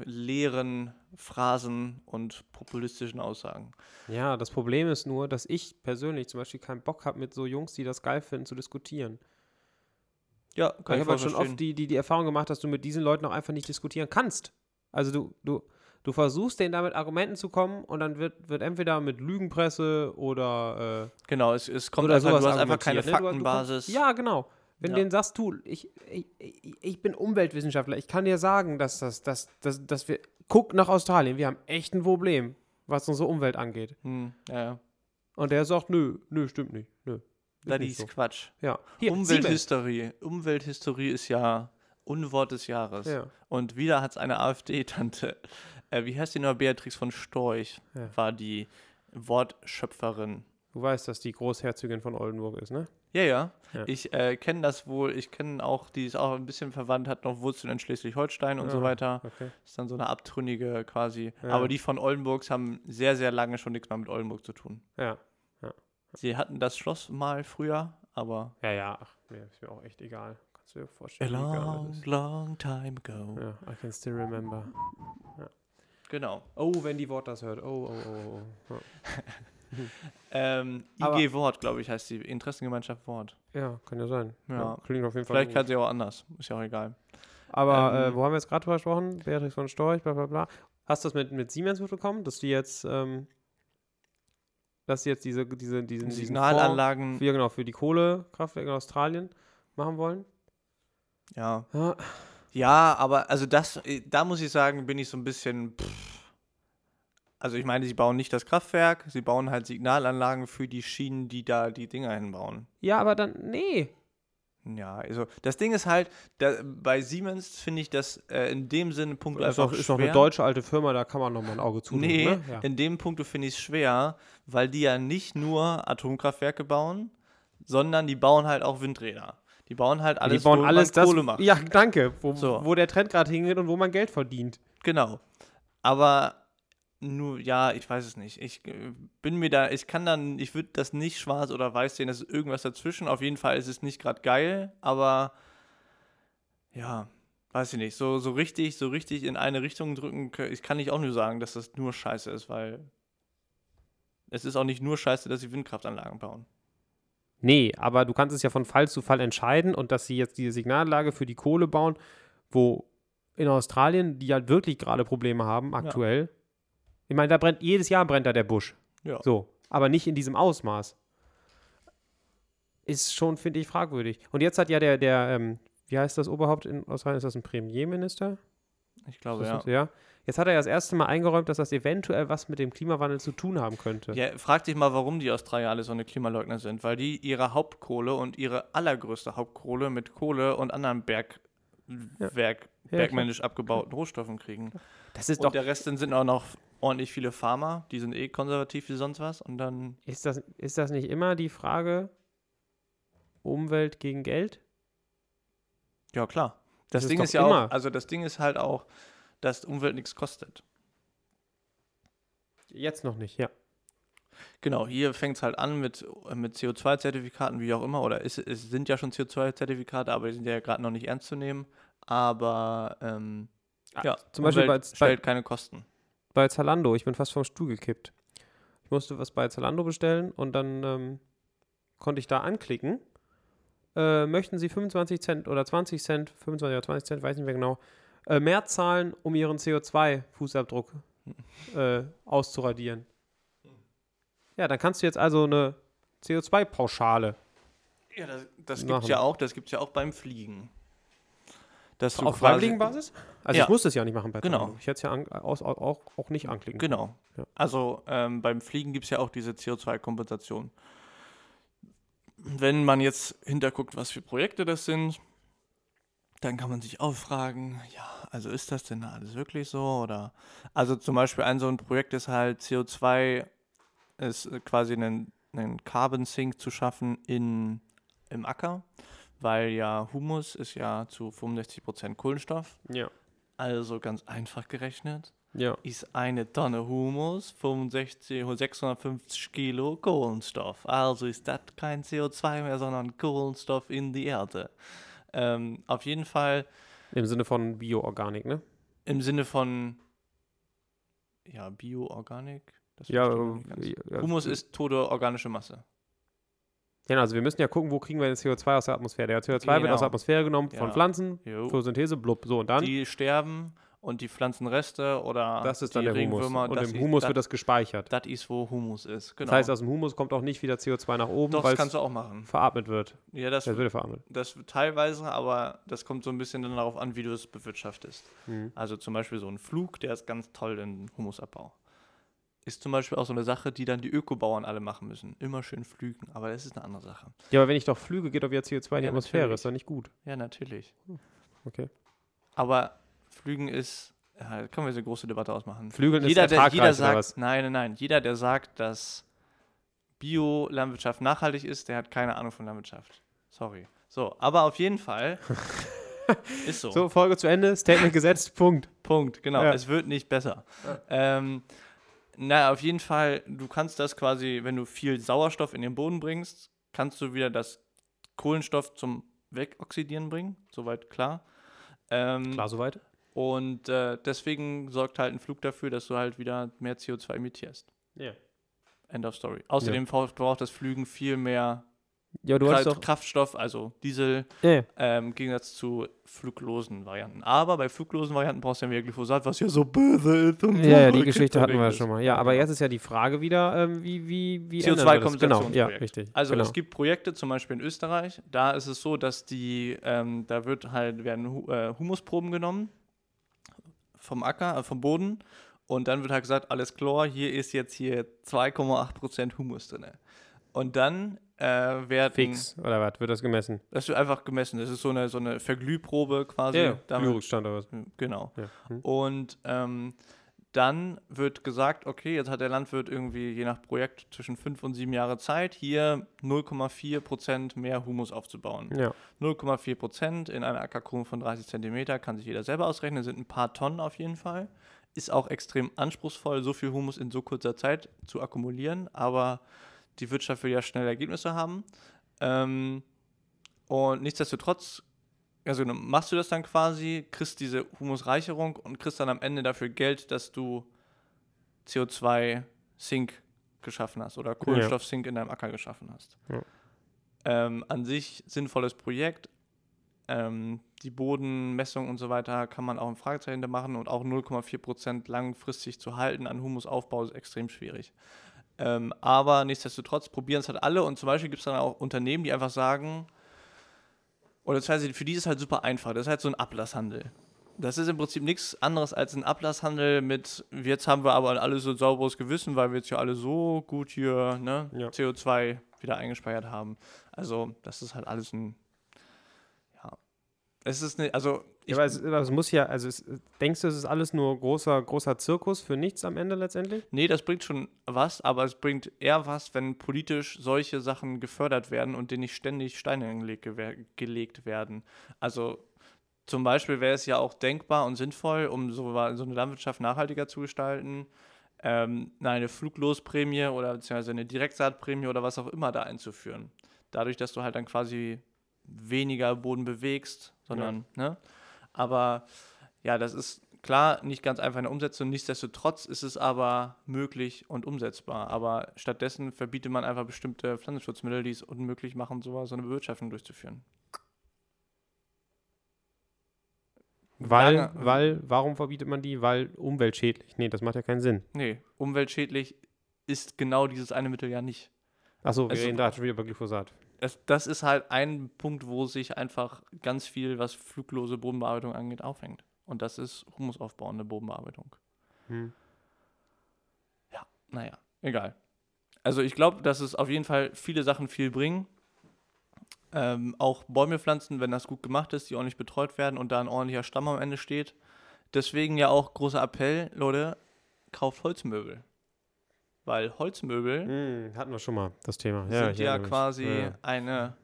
leeren Phrasen und populistischen Aussagen. Ja, das Problem ist nur, dass ich persönlich zum Beispiel keinen Bock habe, mit so Jungs, die das geil finden, zu diskutieren. Ja, ich habe halt schon oft die, die, die Erfahrung gemacht, dass du mit diesen Leuten auch einfach nicht diskutieren kannst. Also du, du, du versuchst denen da mit Argumenten zu kommen und dann wird, wird entweder mit Lügenpresse oder äh, Genau, es, es kommt oder einfach, sowas du hast einfach keine argumentiert, ne? Du- du Faktenbasis. kommst- Ja, genau. Wenn Ja. du denen sagst, du, ich, ich, ich, bin Umweltwissenschaftler, ich kann dir sagen, dass, das, dass, dass, dass wir, guck nach Australien, wir haben echt ein Problem, was unsere Umwelt angeht. Hm, ja, ja. Und der sagt, nö, nö, stimmt nicht, nö. Das ist so. Quatsch. Ja. Hier. Umwelthysterie. Umwelthysterie ist ja Unwort des Jahres. Ja. Und wieder hat es eine AfD-Tante, äh, wie heißt die noch? Beatrix von Storch, Ja. war die Wortschöpferin. Du weißt, dass die Großherzogin von Oldenburg ist, ne? Ja, ja. Ja. Ich äh, kenne das wohl. Ich kenne auch, die ist auch ein bisschen verwandt, hat noch Wurzeln in Schleswig-Holstein und so Ja, weiter. Okay. Ist dann so eine Abtrünnige quasi. Ja. Aber die von Oldenburgs haben sehr, sehr lange schon nichts mehr mit Oldenburg zu tun. Ja. Sie hatten das Schloss mal früher, aber. Ja, ja, ach, mir ist mir auch echt egal. Kannst du dir A vorstellen, das long, long time ago. Ja, I can still remember. Genau. Oh, wenn die Wort das hört. Oh, oh, oh, oh. Ja. Ähm, IG Wort, glaube ich, heißt die. Interessengemeinschaft Wort. Ja, kann ja sein. Ja. klingt auf jeden Fall Vielleicht kann sie auch anders. Ist ja auch egal. Aber ähm, äh, wo haben wir jetzt gerade drüber gesprochen? Beatrix von Storch, bla bla bla. Hast du das mit, mit Siemens mitbekommen, dass die jetzt, ähm, dass die jetzt diese, diese, diesen, Signalanlagen. Ja, genau, für die Kohlekraftwerke in Australien machen wollen? Ja. Ja. Ja, aber also das, äh, da muss ich sagen, bin ich so ein bisschen. Pff. Also ich meine, sie bauen nicht das Kraftwerk, sie bauen halt Signalanlagen für die Schienen, die da die Dinger hinbauen. Ja, aber dann, nee. Ja, also das Ding ist halt, da, bei Siemens finde ich das äh, in dem Sinne Punkt Ist einfach doch, ist doch schwer. eine deutsche alte Firma, da kann man noch mal ein Auge zudrücken, Nee, ne? Ja. in dem Punkt finde ich es schwer, weil die ja nicht nur Atomkraftwerke bauen, sondern die bauen halt auch Windräder. Die bauen halt alles, die bauen wo alles man das, Kohle macht. Ja, danke. Wo, So. wo der Trend gerade hingeht und wo man Geld verdient. Genau. Aber nur, ja, ich weiß es nicht. Ich äh, bin mir da, ich kann dann, ich würde das nicht schwarz oder weiß sehen, es ist irgendwas dazwischen. Auf jeden Fall ist es nicht gerade geil, aber ja, weiß ich nicht. So, so richtig, so richtig in eine Richtung drücken, ich kann nicht auch nur sagen, dass das nur scheiße ist, weil es ist auch nicht nur scheiße, dass sie Windkraftanlagen bauen. Nee, aber du kannst es ja von Fall zu Fall entscheiden und dass sie jetzt diese Signallage für die Kohle bauen, wo in Australien, die halt wirklich gerade Probleme haben aktuell. Ich meine, da brennt jedes Jahr brennt da der Busch. Ja. So, aber nicht in diesem Ausmaß. Ist schon, finde ich, fragwürdig. Und jetzt hat ja der, der, ähm, wie heißt das Oberhaupt in Australien? Ist das ein Premierminister? Ich glaube, ja. das ja. Jetzt hat er ja das erste Mal eingeräumt, dass das eventuell was mit dem Klimawandel zu tun haben könnte. Ja, frag dich mal, warum die Australier alle so eine Klimaleugner sind. Weil die ihre Hauptkohle und ihre allergrößte Hauptkohle mit Kohle und anderen Berg, Werk, Ja, bergmännisch abgebauten Rohstoffen kriegen. Das ist Und doch, der Rest sind auch noch ordentlich viele Farmer, die sind eh konservativ wie sonst was. Und dann, ist das, ist das nicht immer die Frage Umwelt gegen Geld? ja klar. Das, Das ist Ding doch ist ja immer. auch, also das Ding ist halt auch, dass Umwelt nichts kostet. Jetzt noch nicht, ja. Genau, hier fängt es halt an mit, mit CO2-Zertifikaten, wie auch immer, oder es, es sind ja schon CO2-Zertifikate, aber die sind ja gerade noch nicht ernst zu nehmen. Aber ähm, ja, Zum Beispiel bei, Umwelt bei, stellt keine Kosten. Bei Zalando, ich bin fast vom Stuhl gekippt. Ich musste was bei Zalando bestellen und dann ähm, konnte ich da anklicken. Äh, möchten Sie 25 Cent oder 20 Cent, 25 oder 20 Cent, weiß nicht mehr genau, äh, mehr zahlen, um Ihren CO2-Fußabdruck äh, auszuradieren? Ja, dann kannst du jetzt also eine CO2-Pauschale. Ja, das, das Machen. gibt's ja auch, das gibt's ja auch beim Fliegen. Dass du Auf freiwilligen Basis? Also Ja. ich musste es ja nicht machen bei Genau. Zalando. Ich hätte es ja an, aus, auch, auch, nicht anklicken. Genau. Ja. Also ähm, beim Fliegen gibt es ja auch diese CO2-Kompensation. Wenn man jetzt hinterguckt, was für Projekte das sind, dann kann man sich auch fragen, ja, also ist das denn alles wirklich so? Oder also zum Beispiel ein so ein Projekt ist halt CO2 ist quasi einen, einen Carbon Sink zu schaffen in, im Acker, weil ja Humus ist ja zu 65% Kohlenstoff. Ja. Also ganz einfach gerechnet Ja. ist eine Tonne Humus 65, 650 Kilo Kohlenstoff. Also ist das kein CO2 mehr, sondern Kohlenstoff in die Erde. Ähm, auf jeden Fall Im Sinne von Bioorganik, ne? im Sinne von ja, Bioorganik. Ja, ja, Humus ist tote organische Masse. Genau, also wir müssen ja gucken, wo kriegen wir den CO2 aus der Atmosphäre. Der CO2 wird Genau. aus der Atmosphäre genommen von Ja. Pflanzen, Jo. Photosynthese, blub. So, und dann, Die sterben und die Pflanzenreste oder das ist dann der Humus. Regenwürmer, Und das im Humus das, wird das gespeichert. das ist, wo Humus ist. Genau. Das heißt, aus dem Humus kommt auch nicht wieder CO2 nach oben, weil das kannst es du auch machen. veratmet wird. Ja, das Es wird veratmet. Das teilweise, aber das kommt so ein bisschen dann darauf an, wie du es bewirtschaftest. Mhm. Also zum Beispiel so ein Flug, der ist ganz toll in Humusabbau. Ist zum Beispiel auch so eine Sache, die dann die Ökobauern alle machen müssen. Immer schön flügen, aber das ist eine andere Sache. Ja, aber wenn ich doch flüge, geht doch wieder CO2 in die Ja, Atmosphäre. natürlich. Ist doch nicht gut. Ja, natürlich. Okay. Aber Flügen ist, ja, da können wir so eine große Debatte ausmachen. Flügeln jeder, ist der, jeder sagt, was? nein, nein, nein, jeder, der sagt, dass Biolandwirtschaft nachhaltig ist, der hat keine Ahnung von Landwirtschaft. Sorry. So, aber auf jeden Fall ist so. So, Folge zu Ende. Statement gesetzt. Punkt. Punkt, genau. Ja. Es wird nicht besser. Ähm, na, auf jeden Fall, du kannst das quasi, wenn du viel Sauerstoff in den Boden bringst, kannst du wieder das Kohlenstoff zum Wegoxidieren bringen. Soweit klar. Ähm, Klar, soweit? Und äh, deswegen sorgt halt ein Flug dafür, dass du halt wieder mehr CO2 emittierst. Ja. End of story. Außerdem braucht braucht das Flügen viel mehr Ja, du wolltest doch. Kraftstoff, also Diesel, Ja, ähm, im Gegensatz zu fluglosen Varianten. Aber bei fluglosen Varianten brauchst du ja wieder Glyphosat, was ja so böse ist. Und so Ja, ja, die Geschichte hatten wir ja schon mal. Ja, aber jetzt ist ja die Frage wieder, ähm, wie, wie, wie ändern wir das? Genau, ja, CO2-Kompensationsprojekt. richtig. Also genau. es gibt Projekte, zum Beispiel in Österreich, da ist es so, dass die, ähm, da wird halt, werden äh, Humusproben genommen vom Acker, äh, vom Boden und dann wird halt gesagt, alles klar, hier ist jetzt hier 2,8% Humus drin. Und dann äh, werden, Fix, oder was? Wird das gemessen? das wird einfach gemessen, das ist so eine, so eine Verglühprobe quasi. Damit- Glührückstand oder was? Genau. Ja. Hm. Und ähm, dann wird gesagt, okay, jetzt hat der Landwirt irgendwie je nach Projekt zwischen fünf und sieben Jahre Zeit, hier 0,4 Prozent mehr Humus aufzubauen. Ja. 0,4 Prozent in einer Ackerkrone von 30 Zentimeter kann sich jeder selber ausrechnen, sind ein paar Tonnen auf jeden Fall. Ist auch extrem anspruchsvoll, so viel Humus in so kurzer Zeit zu akkumulieren, aber die Wirtschaft will ja schnell Ergebnisse haben. Ähm, und nichtsdestotrotz, also machst du das dann quasi, kriegst diese Humusreicherung und kriegst dann am Ende dafür Geld, dass du CO2-Sink geschaffen hast oder Kohlenstoff-Sink in deinem Acker geschaffen hast. Ja. Ähm, an sich sinnvolles Projekt. Ähm, die Bodenmessung und so weiter kann man auch ein Fragezeichen machen und auch 0,4% langfristig zu halten an Humusaufbau ist extrem schwierig. Ähm, aber nichtsdestotrotz probieren es halt alle und zum Beispiel gibt es dann auch Unternehmen, die einfach sagen, oder beziehungsweise für die ist es halt super einfach, das ist halt so ein Ablasshandel. Das ist im Prinzip nichts anderes als ein Ablasshandel mit, jetzt haben wir aber alle so ein sauberes Gewissen, weil wir jetzt ja alle so gut hier ne, Ja. CO2 wieder eingespeichert haben. Also das ist halt alles ein, es ist eine, also ich, Ja, aber es, es muss ja, also es, denkst du, es ist alles nur großer, großer Zirkus für nichts am Ende letztendlich? Nee, das bringt schon was, aber es bringt eher was, wenn politisch solche Sachen gefördert werden und denen nicht ständig Steine gelegt, gewer- gelegt werden. Also zum Beispiel wäre es ja auch denkbar und sinnvoll, um so, so eine Landwirtschaft nachhaltiger zu gestalten, ähm, eine Fluglosprämie oder beziehungsweise eine Direktsaatprämie oder was auch immer da einzuführen. Dadurch, dass du halt dann quasi weniger Boden bewegst, sondern, ne? Aber ja, das ist klar nicht ganz einfach in der Umsetzung. Nichtsdestotrotz ist es aber möglich und umsetzbar. Aber stattdessen verbietet man einfach bestimmte Pflanzenschutzmittel, die es unmöglich machen, so, so eine Bewirtschaftung durchzuführen. Weil, Lange- weil, warum verbietet man die? Weil umweltschädlich. Nee, das macht ja keinen Sinn. Nee, umweltschädlich ist genau dieses eine Mittel ja nicht. Achso, wir Also- reden da schon wieder über Glyphosat. Das, ist halt ein Punkt, wo sich einfach ganz viel, was fluglose Bodenbearbeitung angeht, aufhängt. Und das ist humusaufbauende Bodenbearbeitung. Hm. Naja, egal. Also ich glaube, dass es auf jeden Fall viele Sachen viel bringen. Ähm, auch Bäume pflanzen, wenn das gut gemacht ist, die ordentlich betreut werden und da ein ordentlicher Stamm am Ende steht. Deswegen ja auch großer Appell, Leute, kauft Holzmöbel. Weil Holzmöbel Hm, hatten wir schon mal das Thema. sind ja erinnere mich. quasi Ja. eine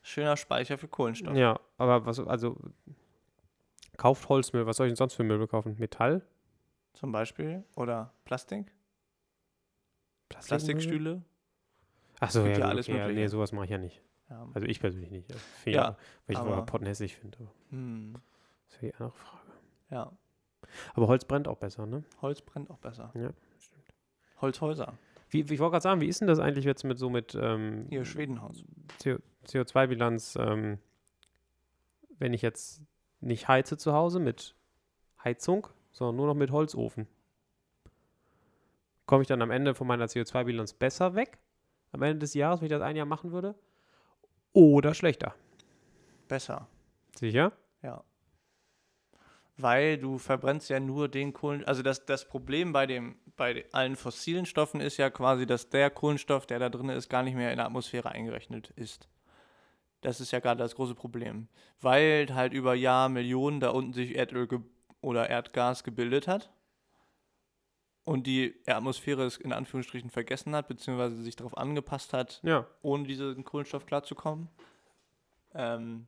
schöner Speicher für Kohlenstoff. Ja, aber was, also, kauft Holzmöbel. Was soll ich denn sonst für Möbel kaufen? Metall? Zum Beispiel. Oder Plastik. Plastikmöbel? Plastikstühle. Achso, ja, ja alles okay, ja, Mögliche. Nee, sowas mache ich ja nicht. Ja. Also ich persönlich nicht. Ja, Ja, weil ich aber- aber pottenhässlich finde. Hm, Das ist ja die andere Frage. ja. Aber Holz brennt auch besser, ne? Holz brennt auch besser. Ja. Holzhäuser. Wie, wie ich wollte gerade sagen, wie ist denn das eigentlich jetzt mit so mit ähm, Hier, Schwedenhaus. CO CO2-Bilanz, ähm, wenn ich jetzt nicht heize zu Hause mit Heizung, sondern nur noch mit Holzofen? Komme ich dann am Ende von meiner CO2-Bilanz besser weg? Am Ende des Jahres, wenn ich das ein Jahr machen würde? Oder schlechter? Besser. Sicher? Ja. Weil du verbrennst ja nur den Kohlen. Also das, das Problem bei, dem, bei allen fossilen Stoffen ist ja quasi, dass der Kohlenstoff, der da drin ist, gar nicht mehr in der Atmosphäre eingerechnet ist. Das ist ja gerade das große Problem. Weil halt über Jahr Millionen da unten sich Erdöl oder Erdgas gebildet hat und die Atmosphäre es in Anführungsstrichen vergessen hat, beziehungsweise sich darauf angepasst hat, Ja. ohne diesen Kohlenstoff klarzukommen. Ähm,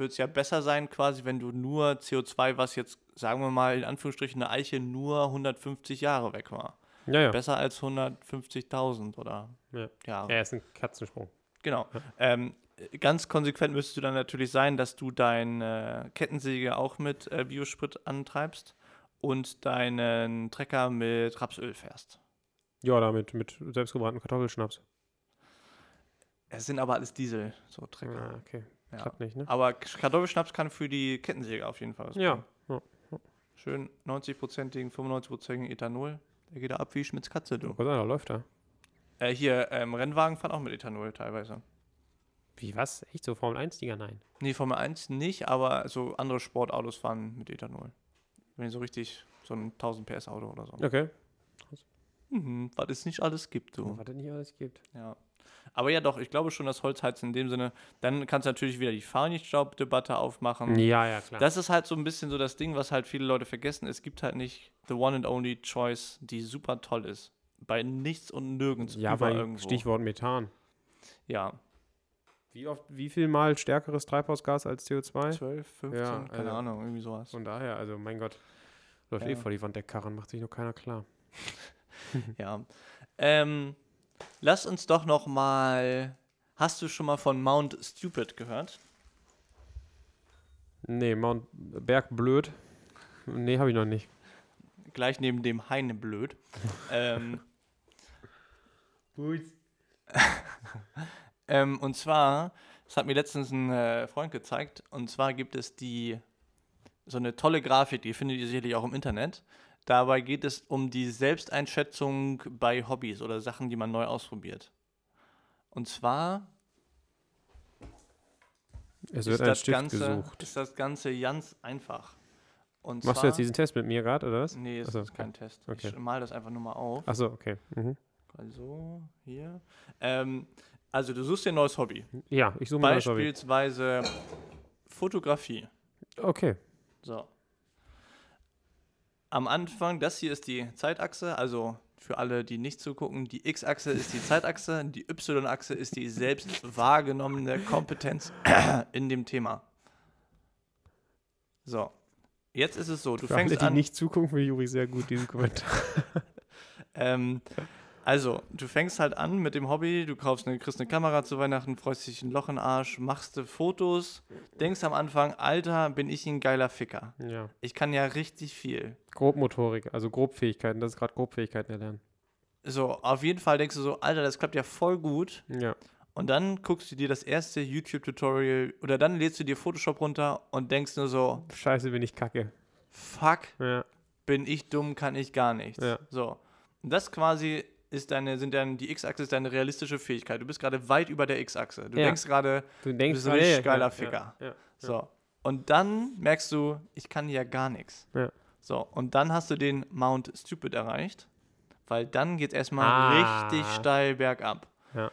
wird es ja besser sein, quasi, wenn du nur CO2, was jetzt, sagen wir mal, in Anführungsstrichen eine Eiche nur 150 Jahre weg war. Ja, ja. Besser als 150.000 oder Ja. Jahre. Ja, ist ein Katzensprung. Genau. Ähm, ganz konsequent müsstest du dann natürlich sein, dass du deine Kettensäge auch mit äh, Biosprit antreibst und deinen Trecker mit Rapsöl fährst. Ja, damit mit selbstgebrannten Kartoffelschnaps. Es sind aber alles Diesel, so Trecker. Ah, okay. Ja. Klappt nicht, ne? Aber Kartoffelschnaps kann für die Kettensäge auf jeden Fall was Ja. ja. Schön 90-prozentigen, 95-prozentigen Ethanol. Der geht da ab wie Schmitz Katze, du. Gott, da läuft er. Äh, hier, ähm, Rennwagen fahren auch mit Ethanol teilweise. Wie, was? Echt so Formel 1-Dinger? Nein. Nee, Formel 1 nicht, aber so andere Sportautos fahren mit Ethanol. Wenn so richtig so ein 1000 PS Auto oder so. Okay. Mhm, was es nicht alles gibt, du. Was es nicht alles gibt. Ja. Aber ja, doch, ich glaube schon, dass Holzheizen in dem Sinne, dann kannst du natürlich wieder die Fahrnichtstaubdebatte aufmachen. Ja, ja, klar. Das ist halt so ein bisschen so das Ding, was halt viele Leute vergessen. Es gibt halt nicht the one and only choice, die super toll ist. Bei nichts und nirgends. ja, bei irgendwo. Stichwort Methan. Ja, Wie oft, wie viel mal stärkeres Treibhausgas als CO2? 12, 15, Ja, keine also- Ahnung, irgendwie sowas. Von daher, also mein Gott, läuft Ja. eh vor die Wand der Karren, macht sich noch keiner klar. Ja. Ähm, lass uns doch noch mal. Hast du schon mal von Mount Stupid gehört? Nee, Mount Berg blöd. Nee, habe ich noch nicht. Gleich neben dem Heine blöd. ähm, ähm, und zwar, das hat mir letztens ein äh, Freund gezeigt, und zwar gibt es die so eine tolle Grafik, die findet ihr sicherlich auch im Internet. Dabei geht es um die Selbsteinschätzung bei Hobbys oder Sachen, die man neu ausprobiert. Und zwar Es ist wird ein das, Stift Ganze, gesucht. ist das Ganze ganz einfach. Und Machst du zwar, jetzt diesen Test mit mir gerade, oder was? Nee, das Achso, ist kein Test. Okay. Ich mal das einfach nur mal auf. Achso, okay. Mhm. Also, hier. Ähm, also, du suchst dir ein neues Hobby. Ja, ich suche mal das Hobby. Beispielsweise Fotografie. Okay. So. Am Anfang, das hier ist die Zeitachse, also für alle, die nicht zugucken, die X-Achse ist die Zeitachse, die Y-Achse ist die selbst wahrgenommene Kompetenz in dem Thema. So. Jetzt ist es so, du Für alle, fängst die an. nicht zugucken, für Juri sehr gut, diesen Kommentar. Ähm, also, du fängst halt an mit dem Hobby, du kaufst eine, kriegst eine Kamera zu Weihnachten, freust dich ein Loch in den Arsch, machst du Fotos, denkst am Anfang, Alter, bin ich ein geiler Ficker. Ja. Ich kann ja richtig viel. Grobmotorik, also Grobfähigkeiten, das ist gerade Grobfähigkeiten erlernen. So, auf jeden Fall denkst du so, Alter, das klappt ja voll gut. Ja. Und dann guckst du dir das erste YouTube-Tutorial oder dann lädst du dir Photoshop runter und denkst nur so, Scheiße, bin ich kacke. fuck, Ja. bin ich dumm, kann ich gar nichts. Ja. So. Und das quasi ist deine, sind dann, die X-Achse ist deine realistische Fähigkeit. Du bist gerade weit über der X-Achse. Du Ja. denkst gerade, Du bist ein richtig geiler Ficker. So. Und dann merkst du, ich kann ja gar nichts. So. Und dann hast du den Mount Stupid erreicht, weil dann geht es erstmal Ah. richtig steil bergab. Ja.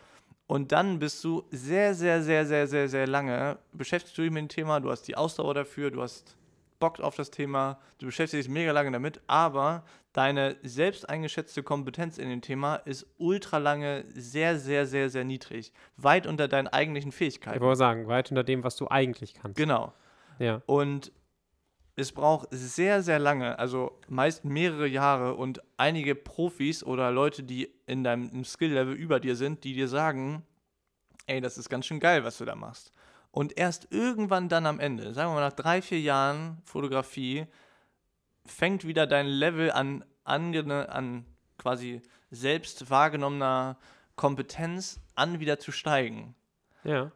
Und dann bist du sehr, sehr, sehr, sehr, sehr, sehr lange beschäftigst du dich mit dem Thema, du hast die Ausdauer dafür, du hast Bock auf das Thema, du beschäftigst dich mega lange damit, aber deine selbst eingeschätzte Kompetenz in dem Thema ist ultra lange sehr, sehr, sehr, sehr niedrig. Weit unter deinen eigentlichen Ich Fähigkeiten. wollte sagen, weit unter dem, was du eigentlich kannst. Genau. Ja. Und es braucht sehr, sehr lange, also meist mehrere Jahre und einige Profis oder Leute, die in deinem Skill-Level über dir sind, die dir sagen, ey, das ist ganz schön geil, was du da machst. Und erst irgendwann dann am Ende, sagen wir mal nach drei, vier Jahren Fotografie, fängt wieder dein Level an, an quasi selbst wahrgenommener Kompetenz an wieder zu steigen. Ja.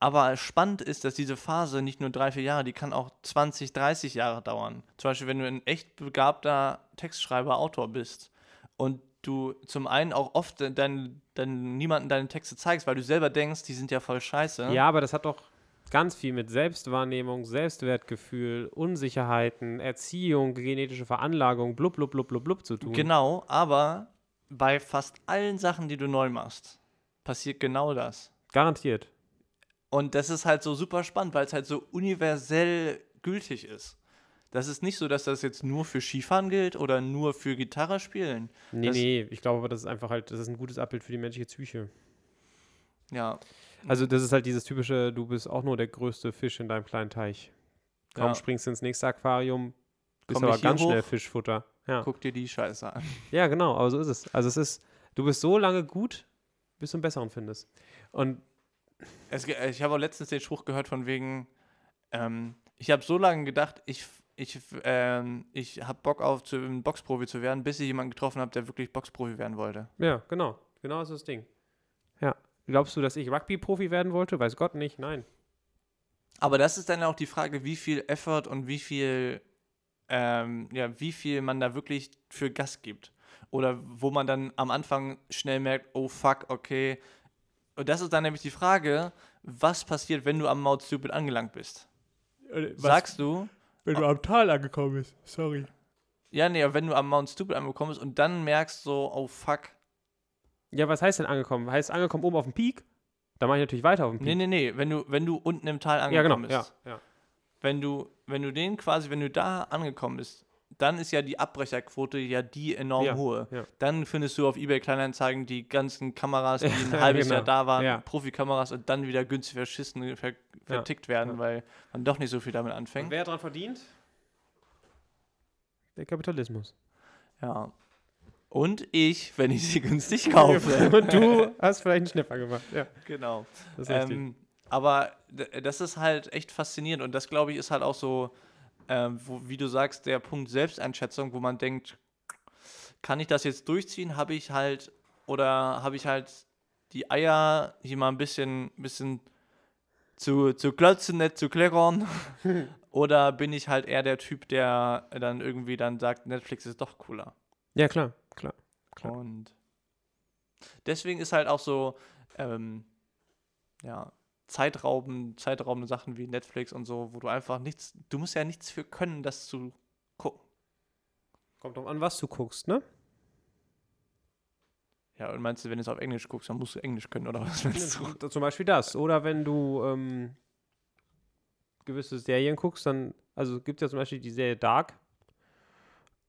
Aber spannend ist, dass diese Phase nicht nur drei, vier Jahre, die kann auch 20, 30 Jahre dauern. Zum Beispiel, wenn du ein echt begabter Textschreiber, Autor bist und du zum einen auch oft dein, dein, niemanden deine Texte zeigst, weil du selber denkst, die sind ja voll scheiße. Ja, aber das hat doch ganz viel mit Selbstwahrnehmung, Selbstwertgefühl, Unsicherheiten, Erziehung, genetische Veranlagung, blub, blub, blub, blub, blub zu tun. Genau, aber bei fast allen Sachen, die du neu machst, passiert genau das. Garantiert. Und das ist halt so super spannend, weil es halt so universell gültig ist. Das ist nicht so, dass das jetzt nur für Skifahren gilt oder nur für Gitarre spielen. Nee, Das- nee, ich glaube aber, das ist einfach halt, das ist ein gutes Abbild für die menschliche Psyche. Ja, Also das ist halt dieses typische, du bist auch nur der größte Fisch in deinem kleinen Teich. Kaum Ja. springst du ins nächste Aquarium, bist Komm aber ganz schnell hoch? Fischfutter. Ja. guck dir die Scheiße an. ja, genau, aber so ist es. Also es ist, du bist so lange gut, bis du einen besseren findest. Und Es, ich habe auch letztens den Spruch gehört von wegen, ähm, ich habe so lange gedacht, ich, ich, ähm, ich habe Bock auf zu, ein Boxprofi zu werden, bis ich jemanden getroffen habe, der wirklich Boxprofi werden wollte. ja, genau, genau so ist das Ding. Ja. Glaubst du, dass ich Rugby-Profi werden wollte? Weiß Gott nicht, nein. Aber das ist dann auch die Frage, wie viel Effort und wie viel, ähm, ja, wie viel man da wirklich für Gas gibt. Oder wo man dann am Anfang schnell merkt, oh fuck, okay. Und das ist dann nämlich die Frage, was passiert, wenn du am Mount Stupid angelangt bist? Sagst du, wenn du am Tal angekommen bist, sorry. ja, nee, aber wenn du am Mount Stupid angekommen bist und dann merkst so, oh fuck. Ja, was heißt denn angekommen? Heißt angekommen oben auf dem Peak? Da mache ich natürlich weiter auf dem Peak. Nee, nee, nee, wenn du, wenn du unten im Tal ja, genau. angekommen Ja, bist. ja. Wenn du, wenn du den quasi, wenn du da angekommen bist, dann ist ja die Abbrecherquote ja die enorm Ja, hohe. ja. Dann findest du auf eBay Kleinanzeigen die ganzen Kameras, die ein halbes genau. Jahr da waren, Ja. Profikameras und dann wieder günstig verschissen, ver, vertickt werden, ja. weil man doch nicht so viel damit Und anfängt. wer daran verdient? Der Kapitalismus. Ja. Und ich, wenn ich sie günstig kaufe. Und du hast vielleicht einen Schnipper gemacht. Ja, genau. das. Ähm, aber das ist halt echt faszinierend und das, glaube ich, ist halt auch so, ähm, wo, wie du sagst, der Punkt Selbsteinschätzung, wo man denkt, kann ich das jetzt durchziehen? Habe ich halt, oder habe ich halt die Eier, hier mal ein bisschen, bisschen zu, zu klotzen, nicht zu kleckern? oder bin ich halt eher der Typ, der dann irgendwie dann sagt, Netflix ist doch cooler? Ja, klar, klar. Klar. Und deswegen ist halt auch so, ähm, ja, Zeitrauben, zeitraubende Sachen wie Netflix und so, wo du einfach nichts, du musst ja nichts für können, das zu gucken. Kommt drauf an, was du guckst, ne? Ja, und meinst du, wenn du es auf Englisch guckst, dann musst du Englisch können oder was du? Zum Beispiel das. Oder wenn du ähm, gewisse Serien guckst, dann, also gibt es ja zum Beispiel die Serie Dark.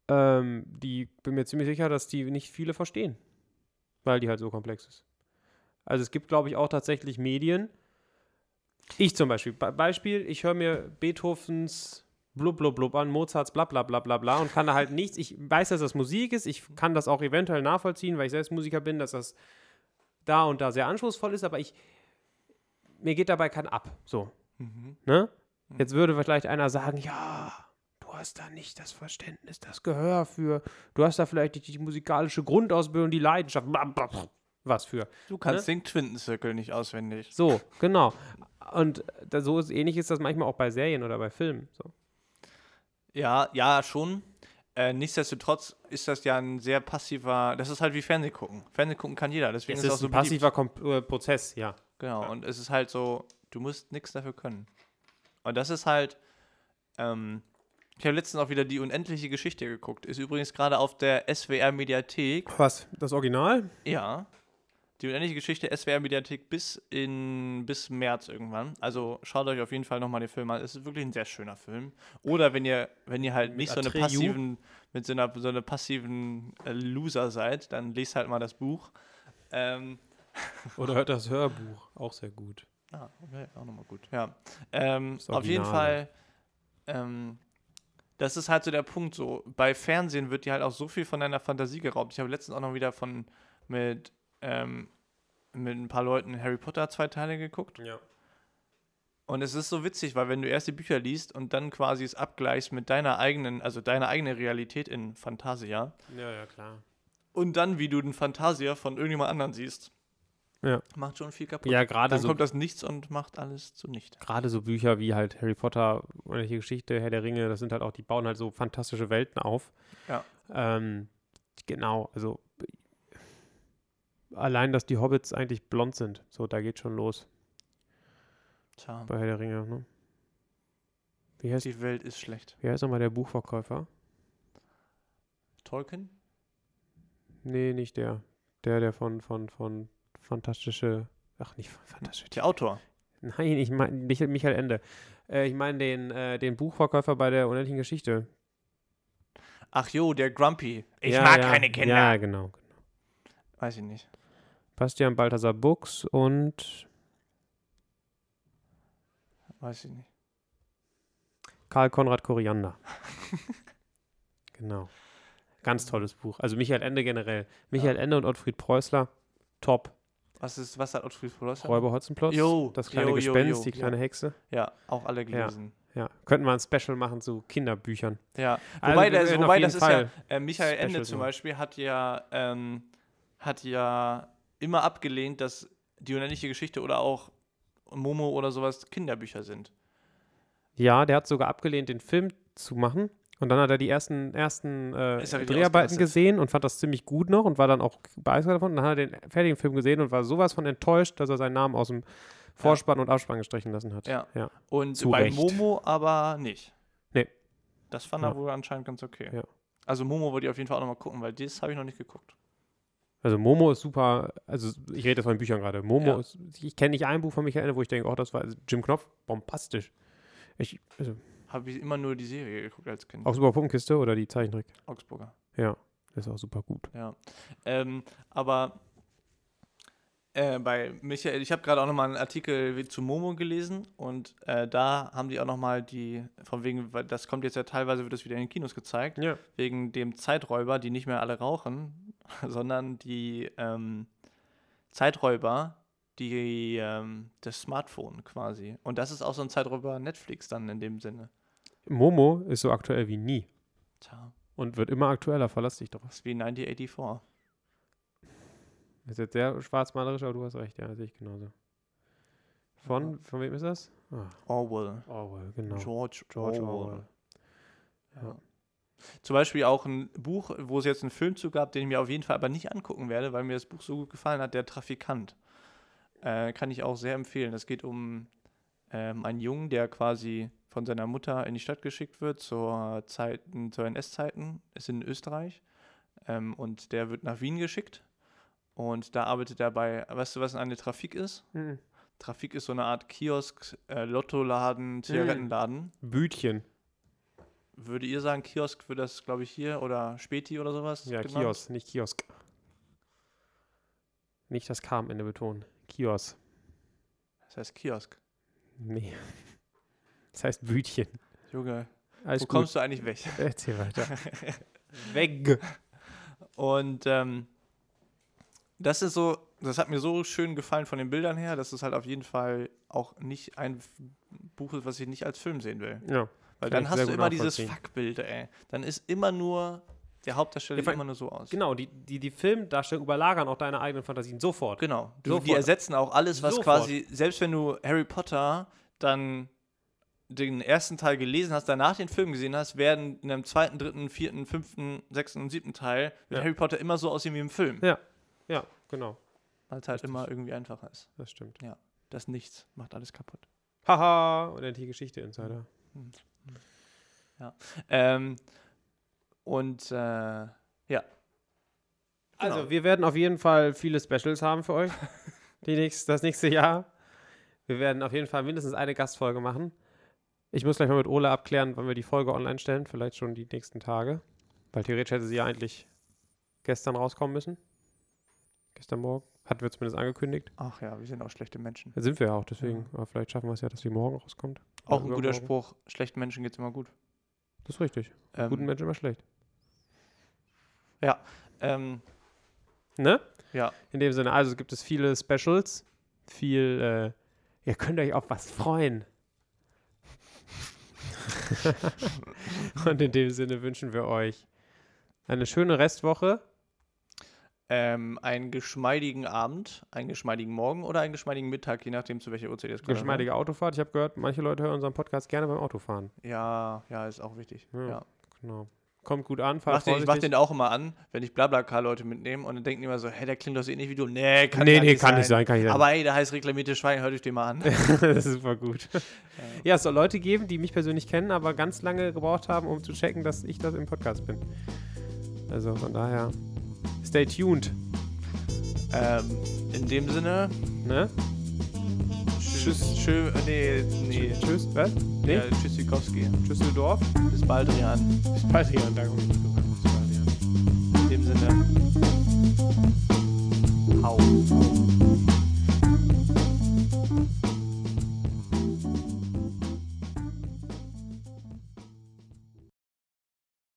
Ähm, die bin mir ziemlich sicher, dass die nicht viele verstehen. Weil die halt so komplex ist. Also es gibt, glaube ich, auch tatsächlich Medien. Ich zum Beispiel. Be Beispiel, ich höre mir Beethovens blub, blub, blub an Mozarts, bla, bla, bla, bla, bla und kann da halt nichts. Ich weiß, dass das Musik ist. Ich kann das auch eventuell nachvollziehen, weil ich selbst Musiker bin, dass das da und da sehr anspruchsvoll ist, aber ich, mir geht dabei kein Ab. So. Mhm. Ne? Jetzt würde vielleicht einer sagen, ja, du hast da nicht das Verständnis, das Gehör für, du hast da vielleicht nicht die musikalische Grundausbildung, die Leidenschaft, bla, bla, bla. was für. Du kannst den Quintenzirkel nicht auswendig. So, genau. Und da, so ist, ähnlich ist das manchmal auch bei Serien oder bei Filmen. So. Ja, ja, schon. Äh, nichtsdestotrotz ist das ja ein sehr passiver, das ist halt wie Fernsehgucken. Fernsehgucken kann jeder, deswegen Es ist es auch so ein beliebt. passiver Kom äh, Prozess, ja. Genau, Ja. und es ist halt so, du musst nichts dafür können. Und das ist halt, ähm, ich habe letztens auch wieder die unendliche Geschichte geguckt. Ist übrigens gerade auf der SWR-Mediathek. Was? Das Original? Ja. Die unendliche Geschichte SWR-Mediathek bis in bis März irgendwann. Also schaut euch auf jeden Fall nochmal den Film an. Es ist wirklich ein sehr schöner Film. Oder wenn ihr, wenn ihr halt nicht so eine passiven, mit so einer, so einer passiven äh, Loser seid, dann lest halt mal das Buch. Ähm, Oder hört das Hörbuch? Auch sehr gut. Ah, okay, auch nochmal gut. Ja. Ähm, auf jeden Fall, ähm, das ist halt so der Punkt so. Bei Fernsehen wird dir halt auch so viel von deiner Fantasie geraubt. Ich habe letztens auch noch wieder von mit, ähm, mit ein paar Leuten Harry Potter zwei Teile geguckt. Ja. Und es ist so witzig, weil wenn du erst die Bücher liest und dann quasi es abgleichst mit deiner eigenen, also deiner eigenen Realität in Fantasia Ja, ja, klar. und dann, wie du den Fantasia von irgendjemand anderen siehst, Ja. macht schon viel kaputt. Ja, gerade dann so, kommt das Nichts und macht alles zunichte. gerade so Bücher wie halt Harry Potter, welche Geschichte, Herr der Ringe, das sind halt auch, die bauen halt so fantastische Welten auf. Ja. Ähm, genau, also allein, dass die Hobbits eigentlich blond sind, so, da geht schon los Tja, bei Herr der Ringe, ne? Wie heißt, die Welt ist schlecht. wie heißt nochmal der Buchverkäufer? Tolkien? Nee, nicht der. Der, der von, von, von fantastische, ach, nicht von fantastische Der Autor. Nein, ich meine nicht Michael Ende. Äh, ich meine den, äh, den Buchverkäufer bei der unendlichen Geschichte. Ach jo, der Grumpy. Ich Ja, mag ja, keine Kinder. Ja, genau. Weiß ich nicht. Bastian Balthasar Bux und Weiß ich nicht. Karl Konrad Koriander. genau. Ganz tolles Buch. Also Michael Ende generell. Michael Ende und Ottfried Preußler, top. Was ist, was hat Ottfried Preußler? Räuber Hotzenplotz, Jo, das kleine jo, Gespenst, jo, die kleine Hexe. Ja, auch alle gelesen. Ja, könnten wir ein Special machen zu Kinderbüchern. Ja. Also Wobei, wir das, wobei das ist Fall ja, äh, Michael Ende Specials zum. Beispiel hat ja, ähm, hat ja immer abgelehnt, dass die unendliche Geschichte oder auch Momo oder sowas Kinderbücher sind. Ja, der hat sogar abgelehnt, den Film zu machen. Und dann hat er die ersten, ersten äh, Dreharbeiten gesehen und fand das ziemlich gut noch und war dann auch begeistert davon. Und dann hat er den fertigen Film gesehen und war sowas von enttäuscht, dass er seinen Namen aus dem Vorspann und Abspann gestrichen lassen hat. Ja. ja. Und Zu bei Recht. Momo aber nicht. Nee. Das fand Ja. er wohl anscheinend ganz okay. Ja. Also Momo wollte ich auf jeden Fall auch nochmal gucken, weil das habe ich noch nicht geguckt. Also Momo ist super, also ich rede jetzt von den Büchern gerade. Momo Ja. ist, ich kenne nicht ein Buch von Michael wo ich denke, oh, das war also Jim Knopf, bombastisch. Ich, also, Habe ich immer nur die Serie geguckt als Kind. auch super Puppenkiste oder die Zeichentrick. Augsburger. Ja, ist auch super gut. Ja. Ähm, aber äh, bei Michael, ich habe gerade auch nochmal einen Artikel zu Momo gelesen und äh, da haben die auch nochmal die, von wegen, das kommt jetzt ja teilweise, wird das wieder in den Kinos gezeigt, Ja. wegen dem Zeiträuber, die nicht mehr alle rauchen, sondern die ähm, Zeiträuber, die ähm, das Smartphone quasi. Und das ist auch so ein Zeiträuber Netflix dann in dem Sinne. Momo ist so aktuell wie nie Tja, und wird immer aktueller, verlass dich drauf. das ist wie 1984. Ist jetzt sehr schwarzmalerisch, aber du hast recht, ja, sehe ich genauso. Von, von wem ist das? Ah, Orwell. Orwell, genau. George, George Orwell. Orwell. Ja. Zum Beispiel auch ein Buch, wo es jetzt einen Film zu gab, den ich mir auf jeden Fall aber nicht angucken werde, weil mir das Buch so gut gefallen hat, Der Trafikant. Äh, kann ich auch sehr empfehlen. Es geht um ähm, einen Jungen, der quasi von seiner Mutter in die Stadt geschickt wird zur Zeiten, zu NS-Zeiten, ist in Österreich. Ähm, und der wird nach Wien geschickt. Und da arbeitet er bei, weißt du, was eine Trafik ist? Mhm. Trafik ist so eine Art Kiosk, äh, Lottoladen, Zigarettenladen. Bütchen. Würde ihr sagen, Kiosk für das, glaube ich, hier oder Späti oder sowas? Ja, genannt? Kiosk, nicht Kiosk. Nicht das K am Ende betonen. Kiosk. Das heißt Kiosk. Nee. Das heißt Bütchen. Junge. Alles Wo gut. kommst du eigentlich weg? Erzähl weiter. Weg. Und ähm, das ist so, das hat mir so schön gefallen von den Bildern her, dass es halt auf jeden Fall auch nicht ein Buch ist, was ich nicht als Film sehen will. Ja. Weil Kann dann hast du immer dieses. Fuckbild, ey. Dann ist immer nur, der Hauptdarsteller Ja, immer nur so aus. Genau, die, die, die Filmdarsteller überlagern auch deine eigenen Fantasien sofort. Genau. Du, Sofort. die ersetzen auch alles, was Sofort. quasi, selbst wenn du Harry Potter dann den ersten Teil gelesen hast, danach den Film gesehen hast, werden in einem zweiten, dritten, vierten, fünften, sechsten und siebten Teil wird Ja. Harry Potter immer so aussehen wie im Film. Ja. Ja, genau. Weil es halt Richtig. immer irgendwie einfacher ist. Das stimmt. Das Nichts macht alles kaputt. Haha, und dann die Geschichte Insider. Ähm, und äh, ja. Also, Genau. wir werden auf jeden Fall viele Specials haben für euch. Die nächst, das nächste Jahr. Wir werden auf jeden Fall mindestens eine Gastfolge machen. Ich muss gleich mal mit Ole abklären, wann wir die Folge online stellen. Vielleicht schon die nächsten Tage. Weil theoretisch hätte sie ja eigentlich gestern rauskommen müssen. Gestern Morgen. Hatten wir zumindest angekündigt. Ach ja, wir sind auch schlechte Menschen. Da sind wir ja auch, deswegen. Aber vielleicht schaffen wir es ja, dass sie morgen rauskommt. Auch Oder ein guter. Spruch, schlechten Menschen geht's immer gut. Das ist richtig. Ähm, Guten Menschen immer schlecht. ähm, Ne? Ja. In dem Sinne, also gibt es viele Specials. Viel, äh, ihr könnt euch auf was freuen. Und in dem Sinne wünschen wir euch eine schöne Restwoche. Ähm, einen geschmeidigen Abend, einen geschmeidigen Morgen oder einen geschmeidigen Mittag, je nachdem, zu welcher Uhrzeit ihr es gerade Geschmeidige Autofahrt. Ich habe gehört, manche Leute hören unseren Podcast gerne beim Autofahren. Ja, ja, ist auch wichtig. Ja, Ja. Genau. Kommt gut an, Mach fahrt den, ich mach den auch immer an, wenn ich Blablacar-Leute mitnehme und dann denken die immer so, hey, der klingt doch so ähnlich wie du. Nee, kann nee, nee, nicht kann sein. nicht sein, kann nicht sein. Aber ey, da heißt reklamierte Schwein, hört euch den mal an. das ist super gut. Ja, es soll Leute geben, die mich persönlich kennen, aber ganz lange gebraucht haben, um zu checken, dass ich das im Podcast bin. Also von daher, Stay tuned. Ähm, in dem Sinne, ne? Tschüss, tschö, nee, nee. Tschüss, was? Nee? Ja, tschüss, Sikowski. Tschüss, Dorf. Bis bald, Rian. Bis bald, Rian. Danke. Bis bald, Rian. In dem Sinne. Hau.